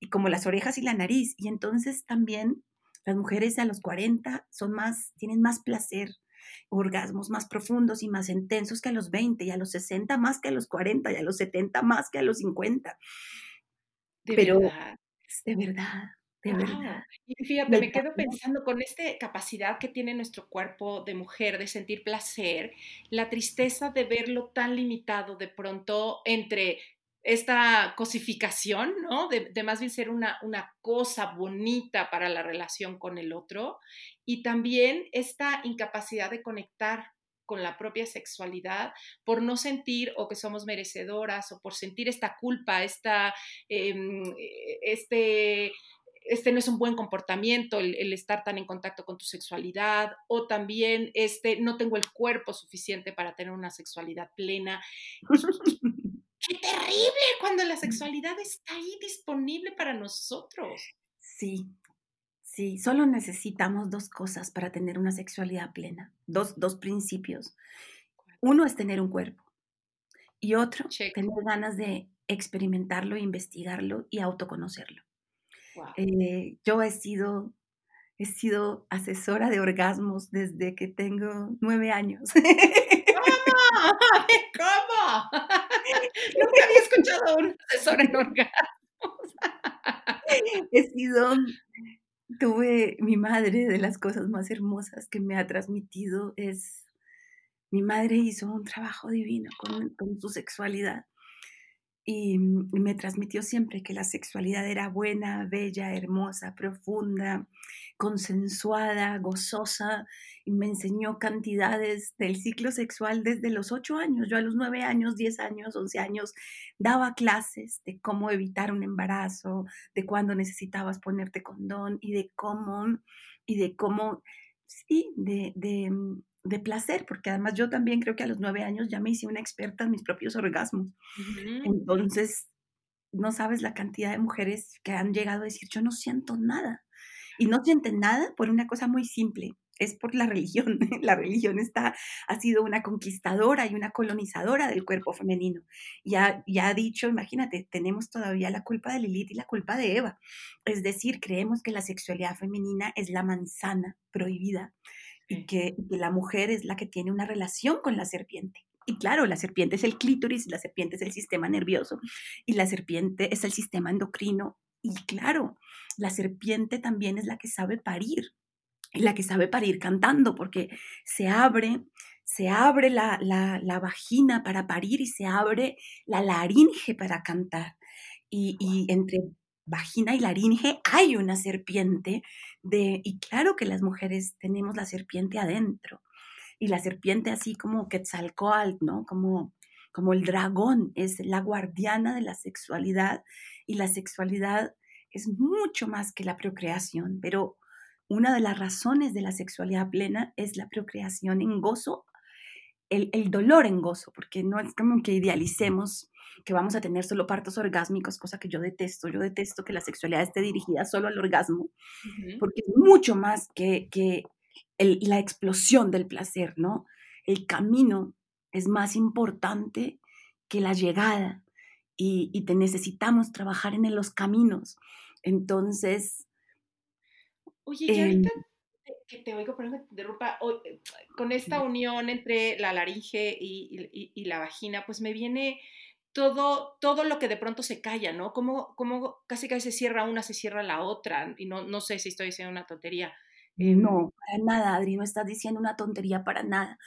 y como las orejas y la nariz. Y entonces también las mujeres a los 40 son más, tienen más placer, orgasmos más profundos y más intensos que a los 20, y a los 60 más que a los 40, y a los 70 más que a los 50. De Pero, verdad. De verdad. De verdad. Y fíjate, me quedo pensando con esta capacidad que tiene nuestro cuerpo de mujer de sentir placer, la tristeza de verlo tan limitado de pronto entre esta cosificación, ¿no? De, más bien ser una, una cosa bonita para la relación con el otro y también esta incapacidad de conectar con la propia sexualidad por no sentir o que somos merecedoras o por sentir esta culpa, esta, em, e, este este no es un buen comportamiento, el, estar tan en contacto con tu sexualidad, o también este, no tengo el cuerpo suficiente para tener una sexualidad plena. ¡Qué terrible cuando la sexualidad está ahí disponible para nosotros! Sí, sí, solo necesitamos dos cosas para tener una sexualidad plena, dos, dos principios. Uno es tener un cuerpo y otro, tener ganas de experimentarlo, investigarlo y autoconocerlo. Eh, yo he sido, he sido asesora de orgasmos desde que tengo nueve años. ¿Cómo? ¿Cómo? Nunca había escuchado a un asesor en orgasmos. he sido, tuve mi madre de las cosas más hermosas que me ha transmitido es, mi madre hizo un trabajo divino con, con su sexualidad y, me transmitió siempre que la sexualidad era buena, bella, hermosa, profunda, consensuada, gozosa, y me enseñó cantidades del ciclo sexual desde los ocho años. Yo a los nueve años, diez años, once años daba clases de cómo evitar un embarazo, de cuándo necesitabas ponerte condón y de cómo, y de cómo, sí, de, de de placer, porque además yo también creo que a los nueve años ya me hice una experta en mis propios orgasmos. Entonces, no sabes la cantidad de mujeres que han llegado a decir, yo no siento nada. Y no sienten nada por una cosa muy simple, es por la religión. La religión está, ha sido una conquistadora y una colonizadora del cuerpo femenino. Ya, ya ha dicho, imagínate, tenemos todavía la culpa de Lilith y la culpa de Eva. Es decir, creemos que la sexualidad femenina es la manzana prohibida y que, la mujer es la que tiene una relación con la serpiente. Y claro, la serpiente es el clítoris, la serpiente es el sistema nervioso y la serpiente es el sistema endocrino. Y claro, la serpiente también es la que sabe parir, y la que sabe parir cantando, porque se abre, se abre la, la, vagina para parir y se abre la laringe para cantar. Y, y entre vagina y laringe hay una serpiente de, y claro que las mujeres tenemos la serpiente adentro, y la serpiente así como Quetzalcoatl, ¿no? Como, como el dragón es la guardiana de la sexualidad y la sexualidad es mucho más que la procreación, pero una de las razones de la sexualidad plena es la procreación en gozo, el, el dolor en gozo, porque no es como que idealicemos que vamos a tener solo partos orgásmicos, cosa que yo detesto. Yo detesto que la sexualidad esté dirigida solo al orgasmo, porque es mucho más que, que la explosión del placer, ¿no? El camino es más importante que la llegada y, y te necesitamos trabajar en los caminos. Entonces... Oye, y ahorita que te oigo, perdón que te interrumpa, eh, con esta unión entre la laringe y, y, y, la vagina, pues me viene todo, todo lo que de pronto se calla, ¿no? Como, como casi casi se cierra una, se cierra la otra, y no, no sé si estoy diciendo una tontería. Em, no, para nada, Adri, no estás diciendo una tontería para nada.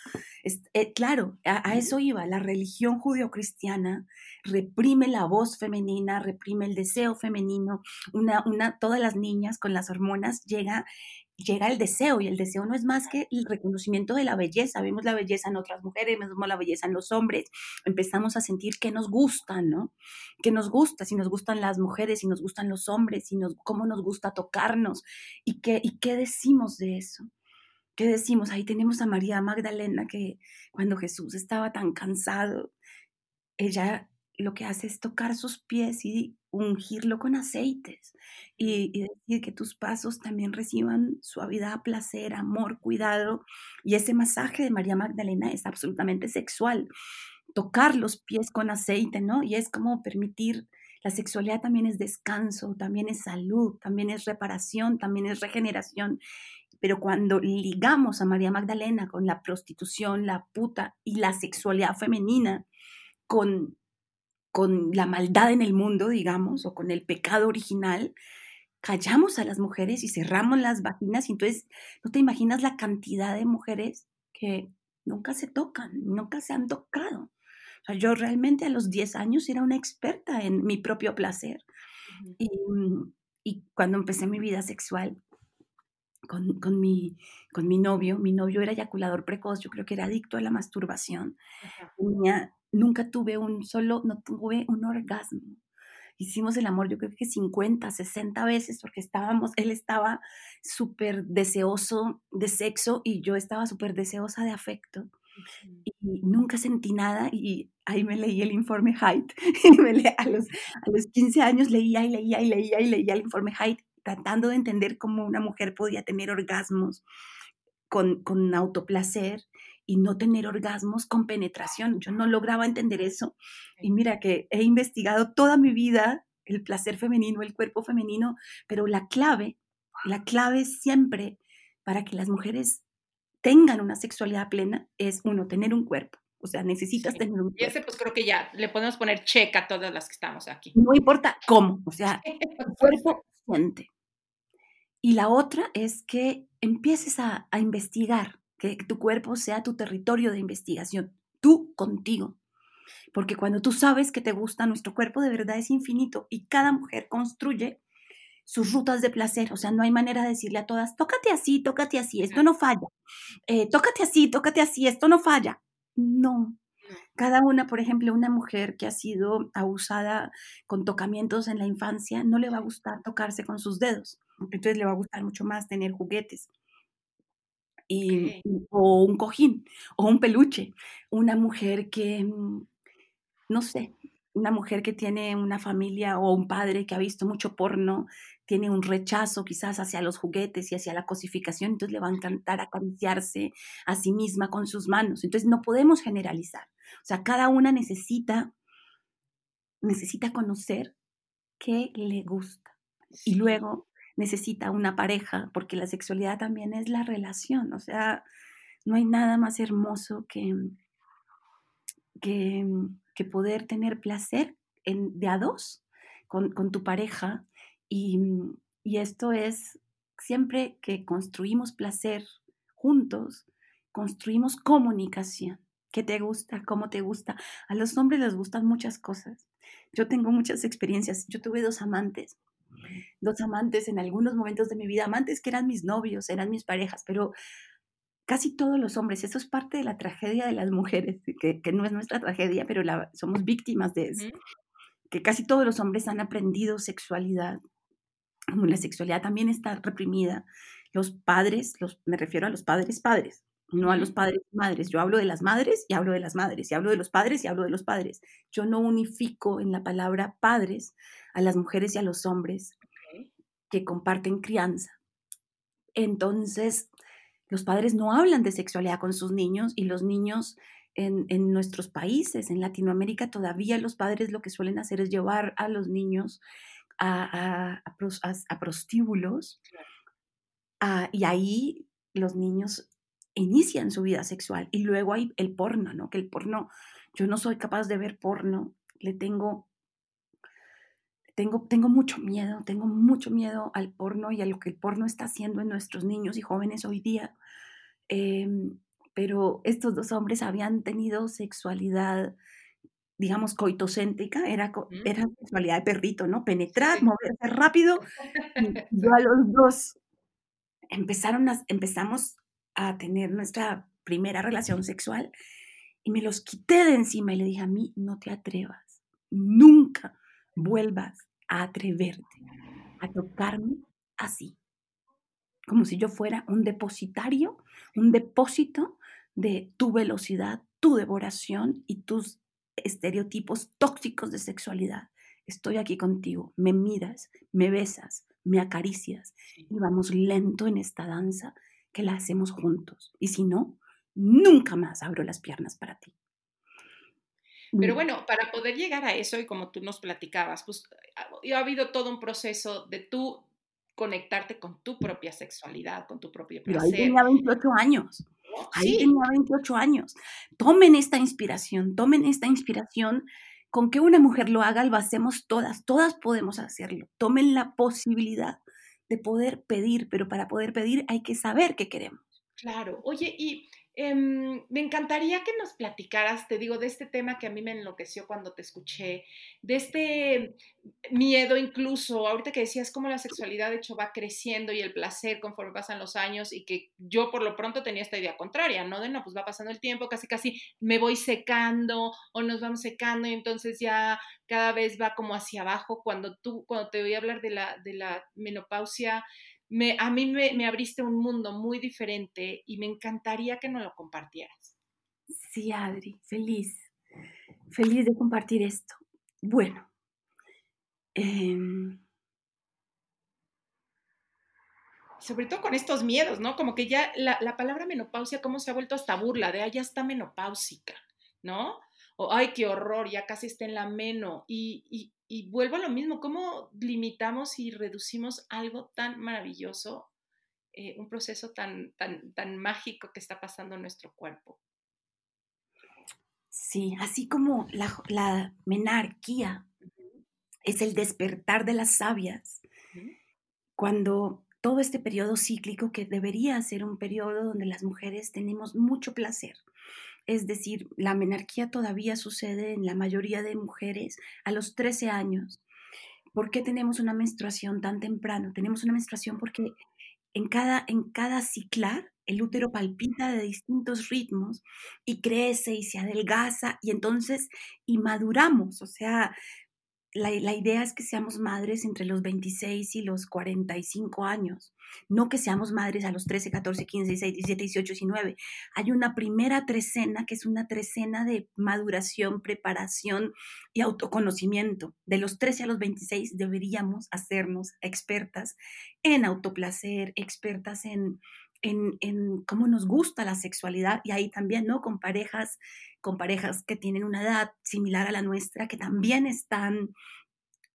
Eh, claro, a, eso iba. La religión judio-cristiana reprime la voz femenina, reprime el deseo femenino. Una, una, todas las niñas con las hormonas llega llega el deseo y el deseo no es más que el reconocimiento de la belleza. Vemos la belleza en otras mujeres, vemos la belleza en los hombres, empezamos a sentir que nos gusta, ¿no? Que nos gusta, si nos gustan las mujeres, si nos gustan los hombres, si nos, cómo nos gusta tocarnos y qué, y qué decimos de eso. ¿Qué decimos? Ahí tenemos a María Magdalena que cuando Jesús estaba tan cansado, ella lo que hace es tocar sus pies y ungirlo con aceites y, decir que tus pasos también reciban suavidad, placer, amor, cuidado. Y ese masaje de María Magdalena es absolutamente sexual. Tocar los pies con aceite, ¿no? Y es como permitir, la sexualidad también es descanso, también es salud, también es reparación, también es regeneración. Pero cuando ligamos a María Magdalena con la prostitución, la puta y la sexualidad femenina, con con la maldad en el mundo, digamos, o con el pecado original, callamos a las mujeres y cerramos las vaginas y entonces no te imaginas la cantidad de mujeres que nunca se tocan, nunca se han tocado. O sea, yo realmente a los 10 años era una experta en mi propio placer. y, y, cuando empecé mi vida sexual con, con, mi, con mi novio, mi novio era eyaculador precoz, yo creo que era adicto a la masturbación. Tenía nunca tuve un solo, no tuve un orgasmo. Hicimos el amor, yo creo que 50, 60 veces, porque estábamos, él estaba súper deseoso de sexo y yo estaba súper deseosa de afecto. Y nunca sentí nada y ahí me leí el informe Height. a, los, a los 15 años leía y leía y leía y leía el informe Height, tratando de entender cómo una mujer podía tener orgasmos con, con autoplacer y no tener orgasmos con penetración. Yo no lograba entender eso. Y mira que he investigado toda mi vida el placer femenino, el cuerpo femenino, pero la clave, la clave siempre para que las mujeres tengan una sexualidad plena es uno, tener un cuerpo. O sea, necesitas tener un cuerpo. Y ese pues creo que ya le podemos poner checa a todas las que estamos aquí. No importa cómo, o sea, el cuerpo siente. Y la otra es que empieces a, a investigar que tu cuerpo sea tu territorio de investigación, tú contigo. Porque cuando tú sabes que te gusta, nuestro cuerpo de verdad es infinito y cada mujer construye sus rutas de placer. O sea, no hay manera de decirle a todas, tócate así, tócate así, esto no falla. Eh, tócate así, tócate así, esto no falla. No. Cada una, por ejemplo, una mujer que ha sido abusada con tocamientos en la infancia, no le va a gustar tocarse con sus dedos. Entonces le va a gustar mucho más tener juguetes o un cojín, o un peluche. Una mujer que, mm, no sé, una mujer que tiene una familia o un padre que ha visto mucho porno, tiene un rechazo quizás hacia los juguetes y hacia la cosificación, entonces le va a encantar acariciarse a sí misma con sus manos. Entonces no podemos generalizar. O sea, cada una necesita, necesita conocer qué le gusta. Y luego necesita una pareja, porque la sexualidad también es la relación, o sea, no hay nada más hermoso que, que, poder tener placer en, de a dos con, con tu pareja y, y esto es siempre que construimos placer juntos, construimos comunicación. ¿Qué te gusta? ¿Cómo te gusta? A los hombres les gustan muchas cosas. Yo tengo muchas experiencias. Yo tuve dos amantes dos amantes en algunos momentos de mi vida, amantes que eran mis novios, eran mis parejas, pero casi todos los hombres, eso es parte de la tragedia de las mujeres, que, no es nuestra tragedia, pero la, somos víctimas de eso, que casi todos los hombres han aprendido sexualidad, como la sexualidad también está reprimida. Los padres, los, me refiero a los padres padres, no a los padres madres. Yo hablo de las madres y hablo de las madres, y hablo de los padres y hablo de los padres. Yo no unifico en la palabra padres a las mujeres y a los hombres que comparten crianza. Entonces, los padres no hablan de sexualidad con sus niños y los niños en, nuestros países, en Latinoamérica, todavía los padres lo que suelen hacer es llevar a los niños a, a, prostíbulos ah, y ahí los niños inician su vida sexual y luego hay el porno, ¿no? Que el porno, yo no soy capaz de ver porno, le tengo tengo, tengo mucho miedo, tengo mucho miedo al porno y a lo que el porno está haciendo en nuestros niños y jóvenes hoy día. Em, pero estos dos hombres habían tenido sexualidad, digamos, coitocéntrica, era, era sexualidad de perrito, ¿no? Penetrar, moverse rápido. yo a los dos empezaron a, empezamos a tener nuestra primera relación sexual y me los quité de encima y le dije a mí, no te atrevas, nunca vuelvas a atreverte a tocarme así, como si yo fuera un depositario, un depósito de tu velocidad, tu devoración y tus estereotipos tóxicos de sexualidad. Estoy aquí contigo, me miras, me besas, me acaricias y vamos lento en esta danza que la hacemos juntos. Y si no, nunca más abro las piernas para ti. Pero bueno, para poder llegar a eso, y como tú nos platicabas, pues ha, habido todo un proceso de tú conectarte con tu propia sexualidad, con tu propio placer. Pero ahí tenía 28 años. Ahí tenía 28 años. Tomen esta inspiración, tomen esta inspiración. Con que una mujer lo haga, lo hacemos todas, todas podemos hacerlo. Tomen la posibilidad de poder pedir, pero para poder pedir hay que saber qué queremos. Claro, oye, y Em, me encantaría que nos platicaras, te digo, de este tema que a mí me enloqueció cuando te escuché, de este miedo incluso, ahorita que decías cómo la sexualidad de hecho va creciendo y el placer conforme pasan los años y que yo por lo pronto tenía esta idea contraria, ¿no? De no, pues va pasando el tiempo, casi casi me voy secando o nos vamos secando y entonces ya cada vez va como hacia abajo cuando tú, cuando te a hablar de la, de la menopausia a mí me, abriste un mundo muy diferente y me encantaría que nos lo compartieras. Sí, Adri, feliz, feliz de compartir esto. Bueno, em, sobre todo con estos miedos, ¿no? Como que ya la, palabra menopausia, ¿cómo se ha vuelto hasta burla? De, ah, ya está menopáusica, ¿no? O, ay, qué horror, ya casi está en la meno. y, y vuelvo a lo mismo, ¿cómo limitamos y reducimos algo tan maravilloso, eh, un proceso tan, tan, tan mágico que está pasando en nuestro cuerpo? Sí, así como la, menarquía es el despertar de las sabias, cuando todo este periodo cíclico que debería ser un periodo donde las mujeres tenemos mucho placer, es decir, la menarquía todavía sucede en la mayoría de mujeres a los 13 años. ¿Por qué tenemos una menstruación tan temprano? Tenemos una menstruación porque en cada, en cada ciclar el útero palpita de distintos ritmos y crece y se adelgaza y entonces y maduramos, o sea, la, idea es que seamos madres entre los 26 y los 45 años, no que seamos madres a los 13, 14, 15, 16, 17, 18, 19. Hay una primera trecena que es una trecena de maduración, preparación y autoconocimiento. De los 13 a los 26 deberíamos hacernos expertas en autoplacer, expertas en, en, en cómo nos gusta la sexualidad y ahí también, ¿no? Con parejas con parejas que tienen una edad similar a la nuestra, que también están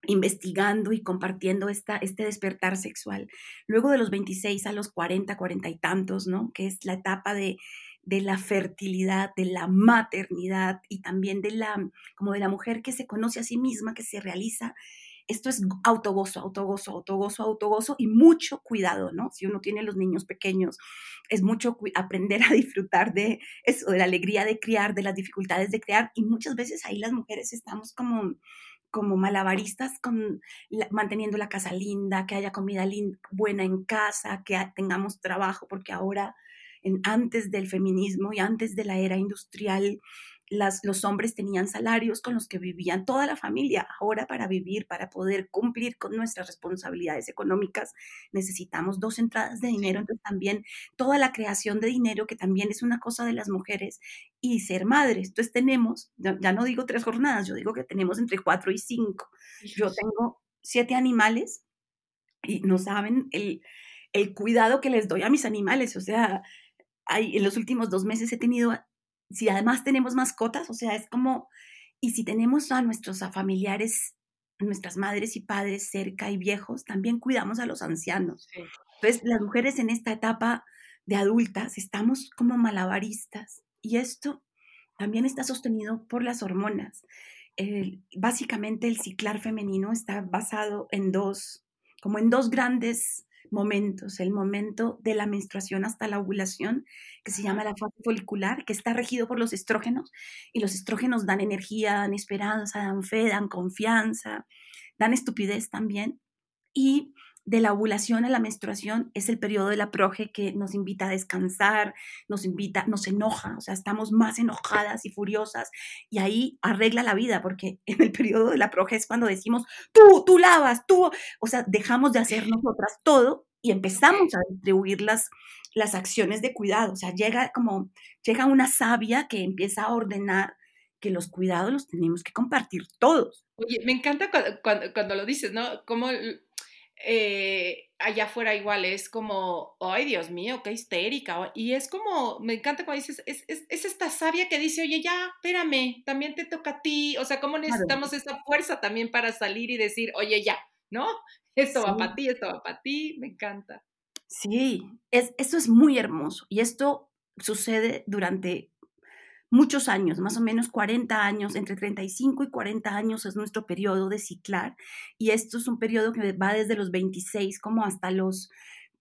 investigando y compartiendo esta, este despertar sexual. Luego de los 26 a los 40, 40 y tantos, ¿no? Que es la etapa de, de la fertilidad, de la maternidad y también de la, como de la mujer que se conoce a sí misma, que se realiza esto es autogozo, autogozo, autogozo, autogozo y mucho cuidado, ¿no? Si uno tiene los niños pequeños, es mucho aprender a disfrutar de eso, de la alegría de criar, de las dificultades de criar y muchas veces ahí las mujeres estamos como como malabaristas con manteniendo la casa linda, que haya comida buena en casa, que tengamos trabajo, porque ahora en, antes del feminismo y antes de la era industrial, los hombres tenían salarios con los que vivían toda la familia. Ahora para vivir, para poder cumplir con nuestras responsabilidades económicas, necesitamos dos entradas de dinero. Entonces también toda la creación de dinero, que también es una cosa de las mujeres, y ser madres. Entonces tenemos, ya, no digo tres jornadas, yo digo que tenemos entre cuatro y cinco. Yo tengo siete animales y no saben el, el cuidado que les doy a mis animales. O sea, hay, en los últimos dos meses he tenido si además tenemos mascotas, o sea, es como, y si tenemos a nuestros familiares, nuestras madres y padres cerca y viejos, también cuidamos a los ancianos. Entonces, las mujeres en esta etapa de adultas estamos como malabaristas y esto también está sostenido por las hormonas. básicamente el ciclar femenino está basado en dos, como en dos grandes momentos, el momento de la menstruación hasta la ovulación, que se llama la fase folicular, que está regido por los estrógenos, y los estrógenos dan energía, dan esperanza, dan fe, dan confianza, dan estupidez también, y de la ovulación a la menstruación es el periodo de la proge que nos invita a descansar, nos invita, nos enoja, o sea, estamos más enojadas y furiosas y ahí arregla la vida, porque en el periodo de la proge es cuando decimos, tú, tú lavas, tú, o sea, dejamos de hacer nosotras todo y empezamos a distribuir las, las acciones de cuidado, o sea, llega como, llega una sabia que empieza a ordenar que los cuidados los tenemos que compartir todos. Oye, me encanta cuando, cuando lo dices, ¿no? Como eh, allá afuera igual es como, ay Dios mío, qué histérica. Y es como, me encanta cuando dices, es, esta sabia que dice, oye, ya, espérame, también te toca a ti. O sea, ¿cómo necesitamos esa fuerza también para salir y decir, oye, ya, ¿no? Esto va para ti, esto va para ti, me encanta. Sí, es, esto es muy hermoso y esto sucede durante muchos años, más o menos 40 años, entre 35 y 40 años es nuestro periodo de ciclar y esto es un periodo que va desde los 26 como hasta los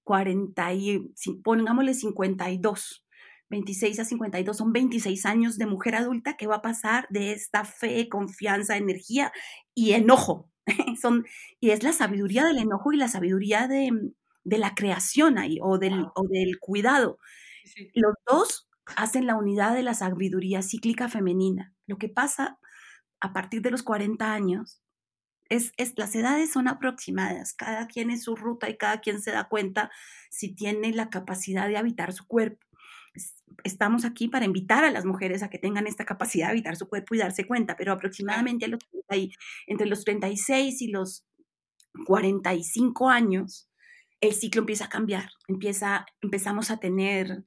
40 y pongámosle 52. 26 a 52 son 26 años de mujer adulta que va a pasar de esta fe, confianza, energía y enojo. son, y es la sabiduría del enojo y la sabiduría de, de la creación ahí o del, o del cuidado. Los dos hacen la unidad de la sabiduría cíclica femenina. Lo que pasa a partir de los 40 años es, es, las edades son aproximadas, cada quien es su ruta y cada quien se da cuenta si tiene la capacidad de habitar su cuerpo. Estamos aquí para invitar a las mujeres a que tengan esta capacidad de habitar su cuerpo y darse cuenta, pero aproximadamente a los, entre los 36 y los 45 años, el ciclo empieza a cambiar, empieza, empezamos a tener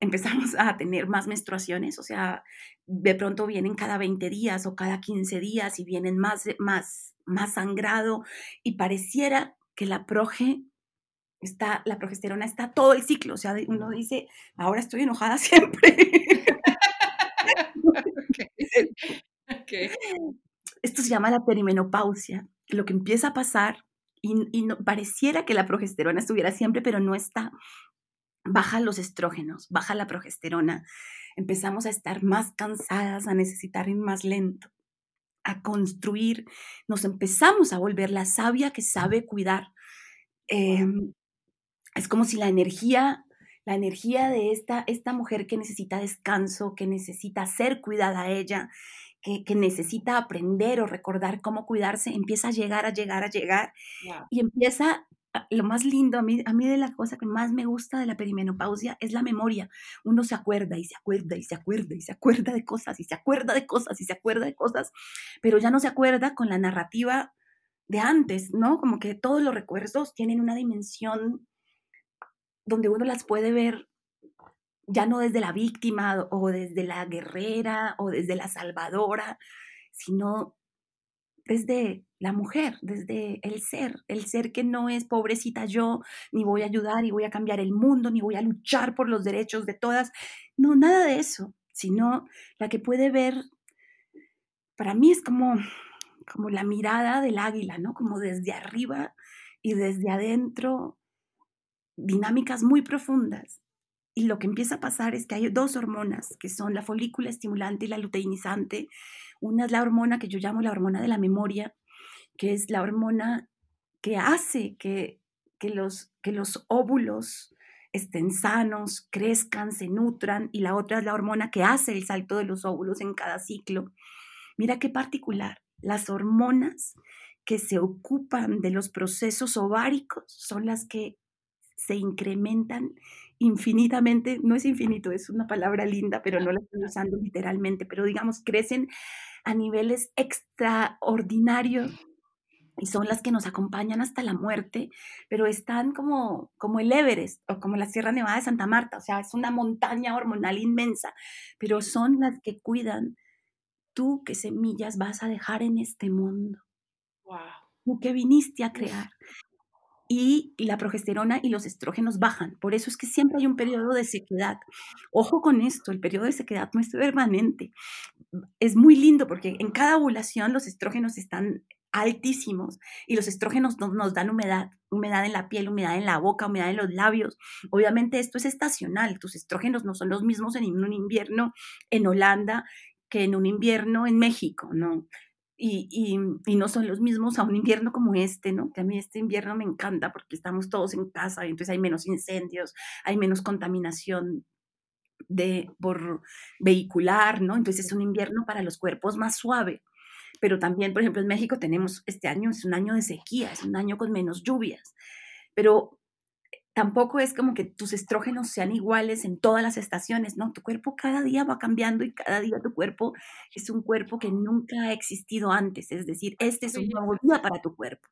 empezamos a tener más menstruaciones, o sea, de pronto vienen cada 20 días o cada 15 días y vienen más, más, más sangrado y pareciera que la proge está, la progesterona está todo el ciclo, o sea, uno dice, ahora estoy enojada siempre. Esto se llama la perimenopausia, lo que empieza a pasar y, no, pareciera que la progesterona estuviera siempre, pero no está baja los estrógenos, baja la progesterona, empezamos a estar más cansadas, a necesitar ir más lento, a construir, nos empezamos a volver la sabia que sabe cuidar. Em, es como si la energía, la energía de esta, esta mujer que necesita descanso, que necesita ser cuidada a ella, que, que, necesita aprender o recordar cómo cuidarse, empieza a llegar, a llegar, a llegar y empieza lo más lindo, a mí, a mí de la cosa que más me gusta de la perimenopausia es la memoria. Uno se acuerda y se acuerda y se acuerda y se acuerda de cosas y se acuerda de cosas y se acuerda de cosas, pero ya no se acuerda con la narrativa de antes, ¿no? Como que todos los recuerdos tienen una dimensión donde uno las puede ver ya no desde la víctima o desde la guerrera o desde la salvadora, sino desde la mujer, desde el ser, el ser que no es pobrecita yo, ni voy a ayudar, y voy a cambiar el mundo, ni voy a luchar por los derechos de todas. No, nada de eso, sino la que puede ver, para mí es como, como la mirada del águila, ¿no? Como desde arriba y desde adentro, dinámicas muy profundas. Y lo que empieza a pasar es que hay dos hormonas, que son la folícula estimulante y la luteinizante. Una es la hormona que yo llamo la hormona de la memoria, que es la hormona que hace que, que, los, que los óvulos estén sanos, crezcan, se nutran, y la otra es la hormona que hace el salto de los óvulos en cada ciclo. Mira qué particular. Las hormonas que se ocupan de los procesos ováricos son las que se incrementan infinitamente, no es infinito, es una palabra linda, pero no la estoy usando literalmente, pero digamos, crecen a niveles extraordinarios y son las que nos acompañan hasta la muerte, pero están como, como el Everest o como la Sierra Nevada de Santa Marta, o sea, es una montaña hormonal inmensa, pero son las que cuidan tú qué semillas vas a dejar en este mundo. Wow. Tú que viniste a crear. Y la progesterona y los estrógenos bajan. Por eso es que siempre hay un periodo de sequedad. Ojo con esto, el periodo de sequedad no es permanente. Es muy lindo porque en cada ovulación los estrógenos están altísimos y los estrógenos nos, dan humedad, humedad en la piel, humedad en la boca, humedad en los labios. Obviamente esto es estacional, tus estrógenos no son los mismos en un invierno en Holanda que en un invierno en México, ¿no? Y, no son los mismos a un invierno como este, ¿no? Que a mí este invierno me encanta porque estamos todos en casa entonces hay menos incendios, hay menos contaminación de, por vehicular, ¿no? Entonces es un invierno para los cuerpos más suave. Pero también, por ejemplo, en México tenemos, este año es un año de sequía, es un año con menos lluvias. Pero tampoco es como que tus estrógenos sean iguales en todas las estaciones, ¿no? Tu cuerpo cada día va cambiando y cada día tu cuerpo es un cuerpo que nunca ha existido antes, es decir, este es un nuevo día para tu cuerpo,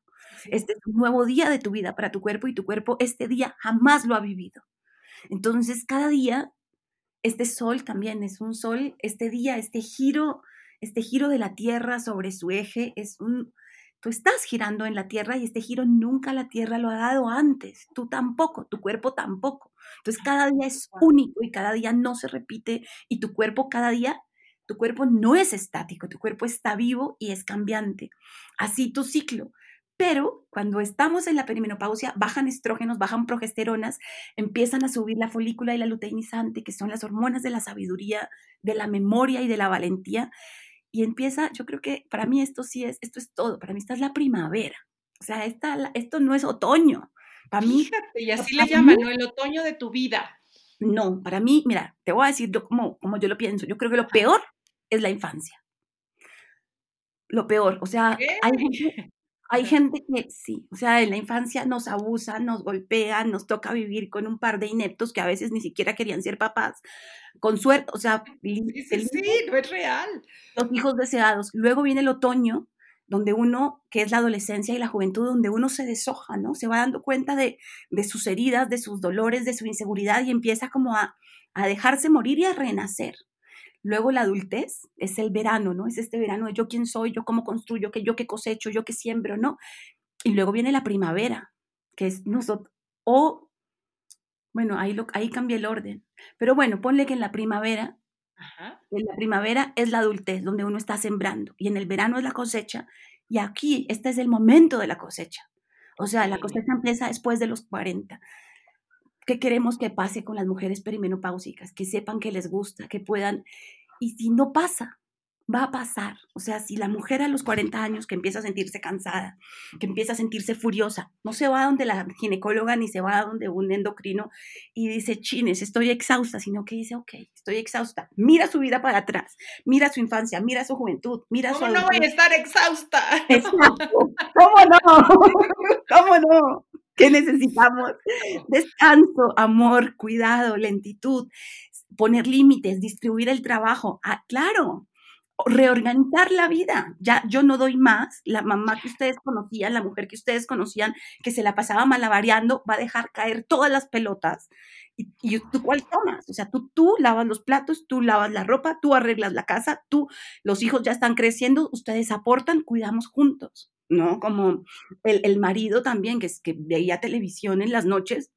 este es un nuevo día de tu vida para tu cuerpo y tu cuerpo este día jamás lo ha vivido. Entonces, cada día, este sol también es un sol, este día, este giro, este giro de la Tierra sobre su eje es un Tú estás girando en la Tierra y este giro nunca la Tierra lo ha dado antes. Tú tampoco, tu cuerpo tampoco. Entonces cada día es único y cada día no se repite y tu cuerpo cada día, tu cuerpo no es estático, tu cuerpo está vivo y es cambiante. Así tu ciclo. Pero cuando estamos en la perimenopausia, bajan estrógenos, bajan progesteronas, empiezan a subir la folícula y la luteinizante, que son las hormonas de la sabiduría, de la memoria y de la valentía y empieza, yo creo que para mí esto sí es, esto es todo, para mí esta es la primavera, o sea, esta, esto no es otoño, para mí... y así le llaman, ¿no? El otoño de tu vida. No, para mí, mira, te voy a decir como, como yo lo pienso, yo creo que lo peor es la infancia. Lo peor, o sea, hay hay gente que sí, o sea, en la infancia nos abusan, nos golpean, nos toca vivir con un par de ineptos que a veces ni siquiera querían ser papás, con suerte, o sea, sí, no es real. Los hijos deseados. Luego viene el otoño, donde uno, que es la adolescencia y la juventud, donde uno se deshoja, ¿no? Se va dando cuenta de, de sus heridas, de sus dolores, de su inseguridad y empieza como a, a dejarse morir y a renacer. Luego la adultez es el verano, ¿no? Es este verano de yo quién soy, yo cómo construyo, que yo qué cosecho, yo qué siembro, ¿no? Y luego viene la primavera, que es nosotros, o, bueno, ahí, lo, ahí cambia el orden. Pero bueno, ponle que en la primavera, en la primavera es la adultez, donde uno está sembrando, y en el verano es la cosecha, y aquí este es el momento de la cosecha. O sea, la cosecha empieza después de los 40. ¿Qué queremos que pase con las mujeres perimenopáusicas? Que sepan que les gusta, que puedan y si no pasa, va a pasar. O sea, si la mujer a los 40 años que empieza a sentirse cansada, que empieza a sentirse furiosa, no se va a donde la ginecóloga ni se va a donde un endocrino y dice, chines, estoy exhausta, sino que dice, ok, estoy exhausta. Mira su vida para atrás, mira su infancia, mira su juventud, mira ¿Cómo no voy a estar exhausta? ¿Cómo no? ¿Cómo no? ¿Qué necesitamos? Descanso, amor, cuidado, lentitud, poner límites, distribuir el trabajo. Ah, claro, reorganizar la vida. Ya yo no doy más. La mamá que ustedes conocían, la mujer que ustedes conocían, que se la pasaba malabareando, va a dejar caer todas las pelotas. ¿Y, y tú cuál tomas? O sea, tú, tú lavas los platos, tú lavas la ropa, tú arreglas la casa, tú, los hijos ya están creciendo, ustedes aportan, cuidamos juntos. ¿No? Como el, el marido también, que, es, que veía televisión en las noches,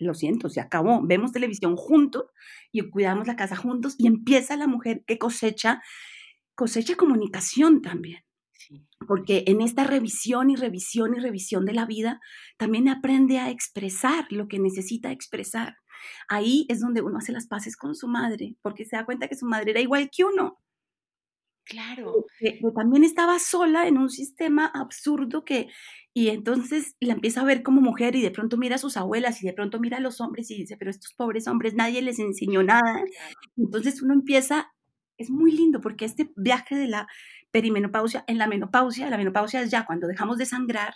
lo siento, se acabó. Vemos televisión juntos y cuidamos la casa juntos y empieza la mujer que cosecha, cosecha comunicación también. Porque en esta revisión y revisión y revisión de la vida, también aprende a expresar lo que necesita expresar. Ahí es donde uno hace las paces con su madre, porque se da cuenta que su madre era igual que uno. Claro. Que, también estaba sola en un sistema absurdo que, Y entonces la empieza a ver como mujer y de pronto mira a sus abuelas y de pronto mira a los hombres y dice, pero estos pobres hombres nadie les enseñó nada. Entonces uno empieza, es muy lindo porque este viaje de la perimenopausia, en la menopausia, la menopausia es ya cuando dejamos de sangrar,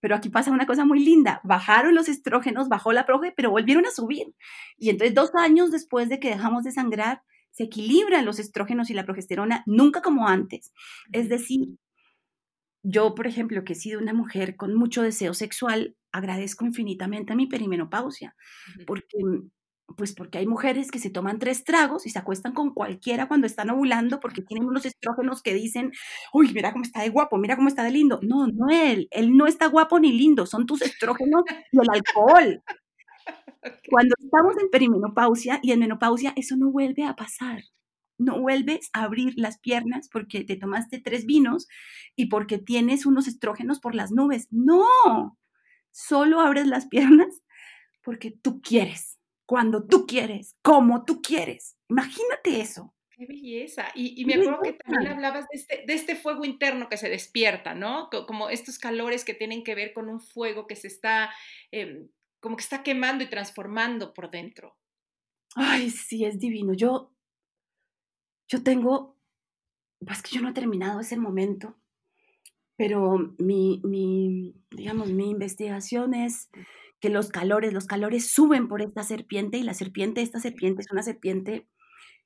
pero aquí pasa una cosa muy linda, bajaron los estrógenos, bajó la proge, pero volvieron a subir. Y entonces dos años después de que dejamos de sangrar, se equilibran los estrógenos y la progesterona, nunca como antes. Es decir, yo, por ejemplo, que he sido una mujer con mucho deseo sexual, agradezco infinitamente a mi perimenopausia, porque pues porque hay mujeres que se toman tres tragos y se acuestan con cualquiera cuando están ovulando porque tienen unos estrógenos que dicen, uy, mira cómo está de guapo, mira cómo está de lindo. No, no él, él no está guapo ni lindo, son tus estrógenos y el alcohol. Cuando estamos en perimenopausia y en menopausia, eso no vuelve a pasar. No vuelves a abrir las piernas porque te tomaste tres vinos y porque tienes unos estrógenos por las nubes. No, solo abres las piernas porque tú quieres, cuando tú quieres, como tú quieres. Imagínate eso. Qué belleza. Y, me acuerdo que también hablabas de este, de este, fuego interno que se despierta, ¿no? Como estos calores que tienen que ver con un fuego que se está em, como que está quemando y transformando por dentro. Ay, sí, es divino. Yo, yo tengo, pues que yo no he terminado ese momento, pero mi, mi, digamos, mi investigación es que los calores, los calores suben por esta serpiente y la serpiente, esta serpiente es una serpiente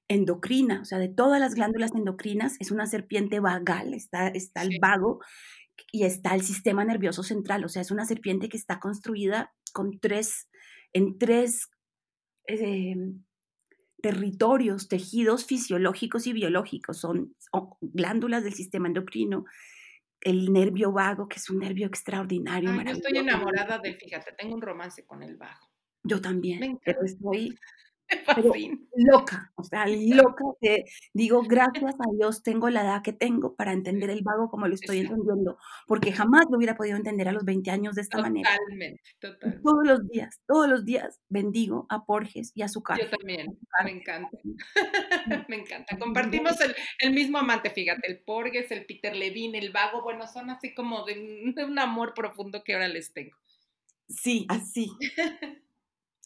endocrina, o sea, de todas las glándulas endocrinas, es una serpiente vagal, está, está el vago y está el sistema nervioso central, o sea, es una serpiente que está construida con tres, en tres em, territorios, tejidos fisiológicos y biológicos, son glándulas del sistema endocrino, el nervio vago, que es un nervio extraordinario. yo estoy enamorada de, fíjate, tengo un romance con el vago. Yo también, pero estoy loca, o sea, loca que digo, gracias a Dios tengo la edad que tengo para entender el vago como lo estoy entendiendo, porque jamás lo hubiera podido entender a los 20 años de esta manera. Totalmente, totalmente. Todos los días, todos los días bendigo a Porges y a su casa. Yo también, me encanta. me encanta. Compartimos el, el, mismo amante, fíjate, el Porges, el Peter Levine, el vago, bueno, son así como de, de un amor profundo que ahora les tengo. Sí, así.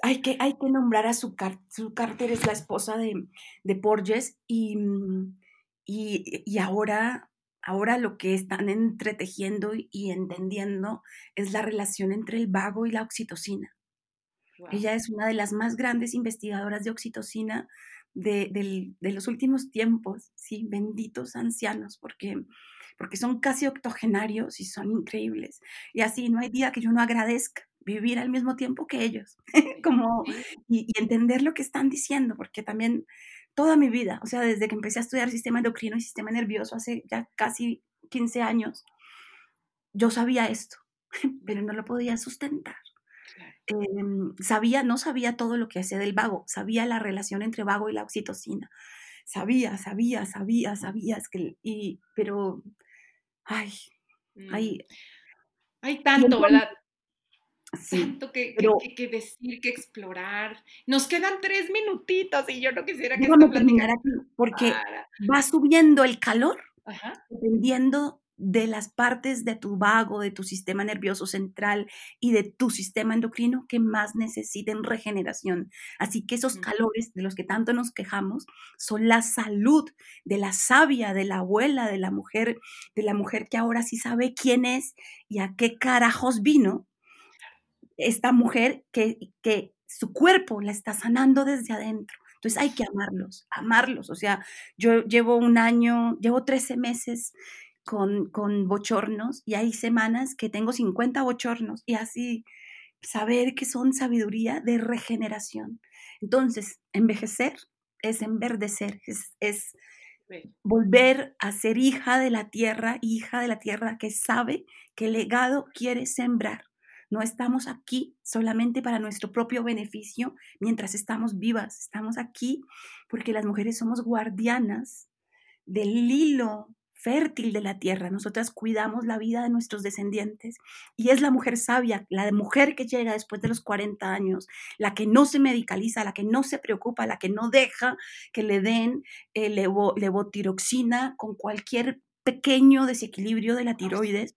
hay que, hay que nombrar a su, Carter, es la esposa de, de Porges, y, mm, y, y, ahora, ahora lo que están entretejiendo y entendiendo es la relación entre el vago y la oxitocina. Ella es una de las más grandes investigadoras de oxitocina de, de, los últimos tiempos, sí, benditos ancianos, porque, porque son casi octogenarios y son increíbles. Y así no hay día que yo no agradezca vivir al mismo tiempo que ellos, como, y, entender lo que están diciendo, porque también toda mi vida, o sea, desde que empecé a estudiar sistema endocrino y sistema nervioso hace ya casi 15 años, yo sabía esto, pero no lo podía sustentar. Em, sabía, no sabía todo lo que hacía del vago, sabía la relación entre vago y la oxitocina. Sabía, sabía, sabía, sabía, es que, y, pero, ay, hay, mm. hay tanto, ¿verdad? tanto que, que, decir, que explorar. Nos quedan tres minutitos y yo no quisiera que esto terminar aquí porque va subiendo el calor dependiendo de las partes de tu vago, de tu sistema nervioso central y de tu sistema endocrino que más necesiten regeneración. Así que esos calores de los que tanto nos quejamos son la salud de la sabia, de la abuela, de la mujer, de la mujer que ahora sí sabe quién es y a qué carajos vino esta mujer que, que su cuerpo la está sanando desde adentro. Entonces hay que amarlos, amarlos. O sea, yo llevo un año, llevo 13 meses con, con bochornos y hay semanas que tengo 50 bochornos y así saber que son sabiduría de regeneración. Entonces, envejecer es enverdecer, es, es volver a ser hija de la tierra, hija de la tierra que sabe qué legado quiere sembrar. No estamos aquí solamente para nuestro propio beneficio mientras estamos vivas. Estamos aquí porque las mujeres somos guardianas del hilo fértil de la tierra. Nosotras cuidamos la vida de nuestros descendientes y es la mujer sabia, la mujer que llega después de los 40 años, la que no se medicaliza, la que no se preocupa, la que no deja que le den eh, levotiroxina con cualquier pequeño desequilibrio de la tiroides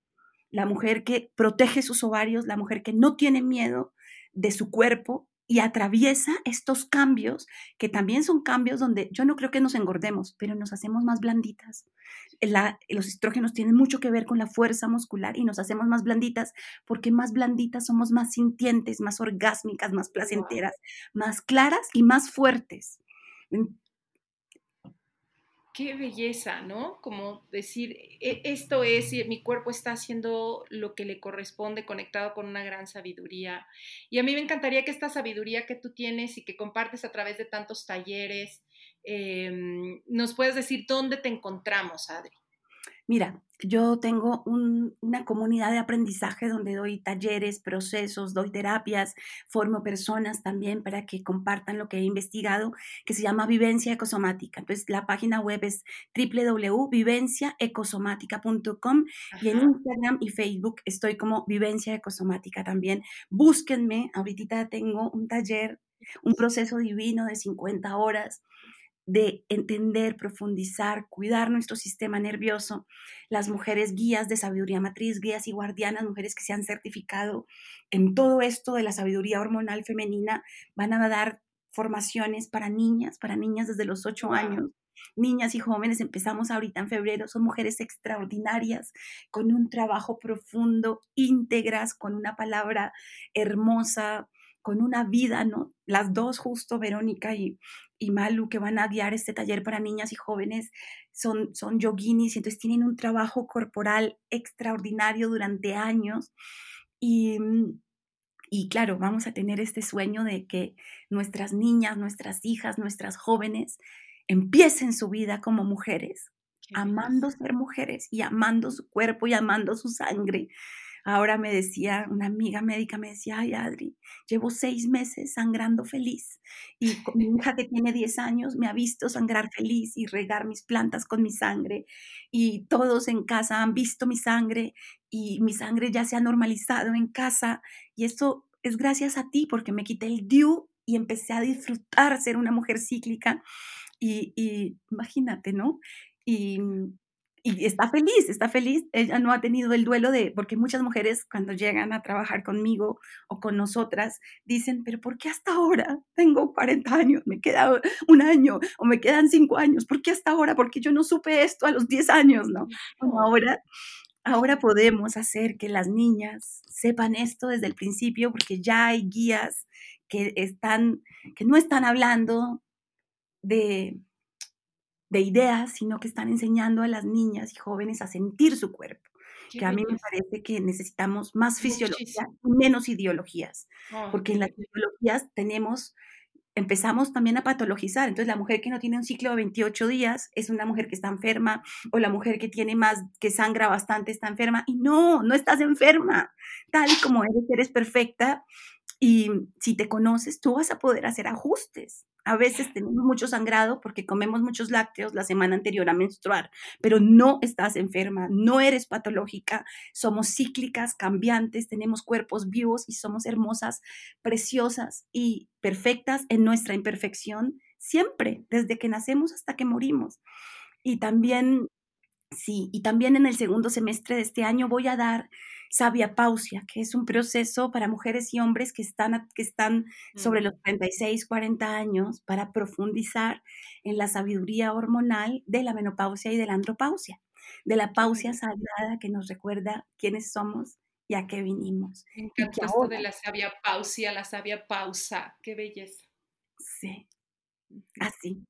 la mujer que protege sus ovarios, la mujer que no tiene miedo de su cuerpo y atraviesa estos cambios, que también son cambios donde yo no creo que nos engordemos, pero nos hacemos más blanditas. Los estrógenos tienen mucho que ver con la fuerza muscular y nos hacemos más blanditas porque más blanditas somos más sintientes, más orgásmicas, más placenteras, más claras y más fuertes. Qué belleza, ¿no? Como decir, e, esto es, mi cuerpo está haciendo lo que le corresponde, conectado con una gran sabiduría. Y a mí me encantaría que esta sabiduría que tú tienes y que compartes a través de tantos talleres, em, nos puedes decir dónde te encontramos, Adri. Mira, yo tengo una comunidad de aprendizaje donde doy talleres, procesos, doy terapias, formo personas también para que compartan lo que he investigado, que se llama Vivencia Ecosomática. Entonces, la página web es www.vivenciaecosomática.com y en Instagram y Facebook estoy como Vivencia Ecosomática también. Búsquenme, ahorita tengo un taller, un proceso divino de 50 horas de entender, profundizar, cuidar nuestro sistema nervioso, las mujeres guías de sabiduría matriz, guías y guardianas, mujeres que se han certificado en todo esto de la sabiduría hormonal femenina, van a dar formaciones para niñas, para niñas desde los ocho años. Niñas y jóvenes, empezamos ahorita en febrero, son mujeres extraordinarias, con un trabajo profundo, íntegras, con una palabra hermosa, con una vida, ¿no? Las dos justo, Verónica y, y Malu, que van a guiar este taller para niñas y jóvenes, son, son yoginis, y entonces tienen un trabajo corporal extraordinario durante años. Y, mm, y claro, vamos a tener este sueño de que nuestras niñas, nuestras hijas, nuestras jóvenes empiecen su vida como mujeres, amando ser mujeres y amando su cuerpo y amando su sangre Ahora me decía, una amiga médica me decía, ay Adri, llevo seis meses sangrando feliz y mi hija que tiene 10 años me ha visto sangrar feliz y regar mis plantas con mi sangre y todos en casa han visto mi sangre y mi sangre ya se ha normalizado en casa y esto es gracias a ti porque me quité el DIU y empecé a disfrutar ser una mujer cíclica y, y imagínate, ¿no? Y, y está feliz, está feliz. Ella no ha tenido el duelo de, porque muchas mujeres cuando llegan a trabajar conmigo o con nosotras dicen, pero ¿por qué hasta ahora? Tengo 40 años, me queda un año o me quedan 5 años, ¿por qué hasta ahora? Porque yo no supe esto a los 10 años, ¿no? ahora, ahora podemos hacer que las niñas sepan esto desde el principio porque ya hay guías que están, que no están hablando de de ideas, sino que están enseñando a las niñas y jóvenes a sentir su cuerpo. que a mí me parece que necesitamos más fisiología y menos ideologías, oh, porque en las ideologías tenemos, empezamos también a patologizar. Entonces, la mujer que no tiene un ciclo de 28 días es una mujer que está enferma, o la mujer que tiene más, que sangra bastante está enferma. Y no, no estás enferma. Tal y como eres, eres perfecta. Y si te conoces, tú vas a poder hacer ajustes. A veces tenemos mucho sangrado porque comemos muchos lácteos la semana anterior a menstruar, pero no estás enferma, no eres patológica, somos cíclicas, cambiantes, tenemos cuerpos vivos y somos hermosas, preciosas y perfectas en nuestra imperfección siempre, desde que nacemos hasta que morimos. Y también, sí, y también en el segundo semestre de este año voy a dar sabia pausia, que es un proceso para mujeres y hombres que están, que están sobre los 36, 40 años para profundizar en la sabiduría hormonal de la menopausia y de la andropausia, de la pausia sagrada que nos recuerda quiénes somos y a qué vinimos. Me esto de la sabia pausia, la sabia pausa, qué belleza. Sí, así.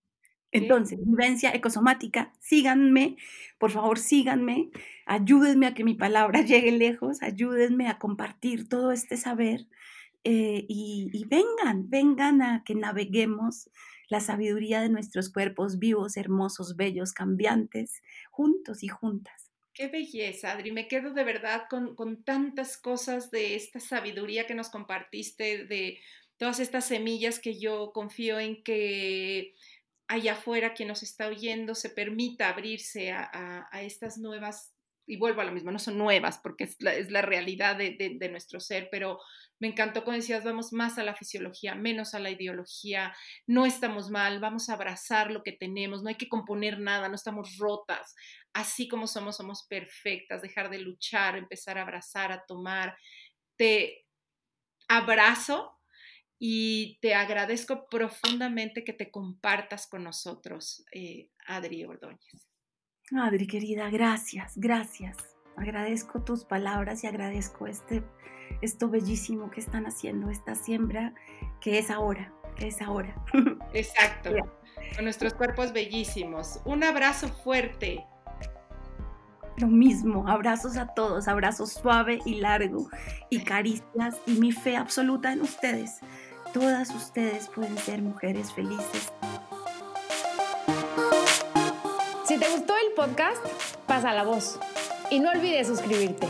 Entonces, vivencia ecosomática, síganme, por favor síganme, ayúdenme a que mi palabra llegue lejos, ayúdenme a compartir todo este saber eh, y, vengan, vengan a que naveguemos la sabiduría de nuestros cuerpos vivos, hermosos, bellos, cambiantes, juntos y juntas. Qué belleza, Adri. Me quedo de verdad con, con tantas cosas de esta sabiduría que nos compartiste, de todas estas semillas que yo confío en que allá afuera quien nos está oyendo se permita abrirse a, estas nuevas y vuelvo a lo mismo, no son nuevas porque es la, realidad de, nuestro ser, pero me encantó cuando decías, vamos más a la fisiología, menos a la ideología, no estamos mal, vamos a abrazar lo que tenemos, no hay que componer nada, no estamos rotas, así como somos, somos perfectas, dejar de luchar, empezar a abrazar, a tomar. Te abrazo y te agradezco profundamente que te compartas con nosotros, eh, Adri Ordóñez. Adri, querida, gracias, gracias. Agradezco tus palabras y agradezco este, esto bellísimo que están haciendo, esta siembra que es ahora, que es ahora. Exacto, con nuestros cuerpos bellísimos. Un abrazo fuerte. Lo mismo, abrazos a todos, abrazo suave y largo y caricias y mi fe absoluta en ustedes. Todas ustedes pueden ser mujeres felices si te gustó el podcast, pasa la voz. Y no olvides suscribirte.